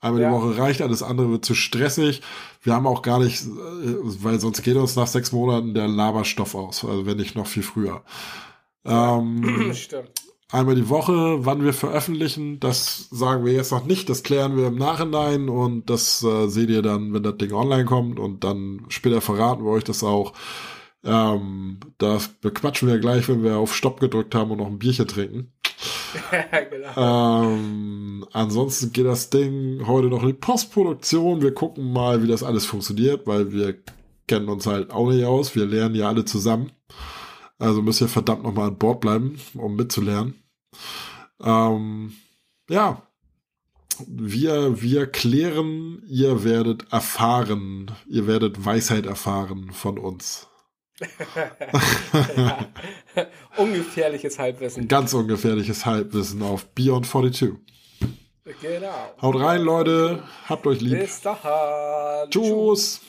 Einmal ja. die Woche reicht, alles andere wird zu stressig. Wir haben auch gar nicht, äh, weil sonst geht uns nach sechs Monaten der Laberstoff aus, also wenn nicht noch viel früher. Ähm, [CLEARS THROAT] Stimmt. Einmal die Woche, wann wir veröffentlichen, das sagen wir jetzt noch nicht, das klären wir im Nachhinein und das äh, seht ihr dann, wenn das Ding online kommt und dann später verraten wir euch das auch. Ähm, das bequatschen wir gleich, wenn wir auf Stopp gedrückt haben und noch ein Bierchen trinken. [LAUGHS] genau. ähm, ansonsten geht das Ding heute noch in die Postproduktion. Wir gucken mal, wie das alles funktioniert, weil wir kennen uns halt auch nicht aus. Wir lernen ja alle zusammen. Also müsst ihr verdammt nochmal an Bord bleiben, um mitzulernen. Ähm, ja, wir, wir klären, ihr werdet erfahren, ihr werdet Weisheit erfahren von uns. [LAUGHS] Ungefährliches Halbwissen. Ganz ungefährliches Halbwissen auf Beyond 42. Genau. Haut rein, Leute. Habt euch lieb. Bis dahin. Tschüss.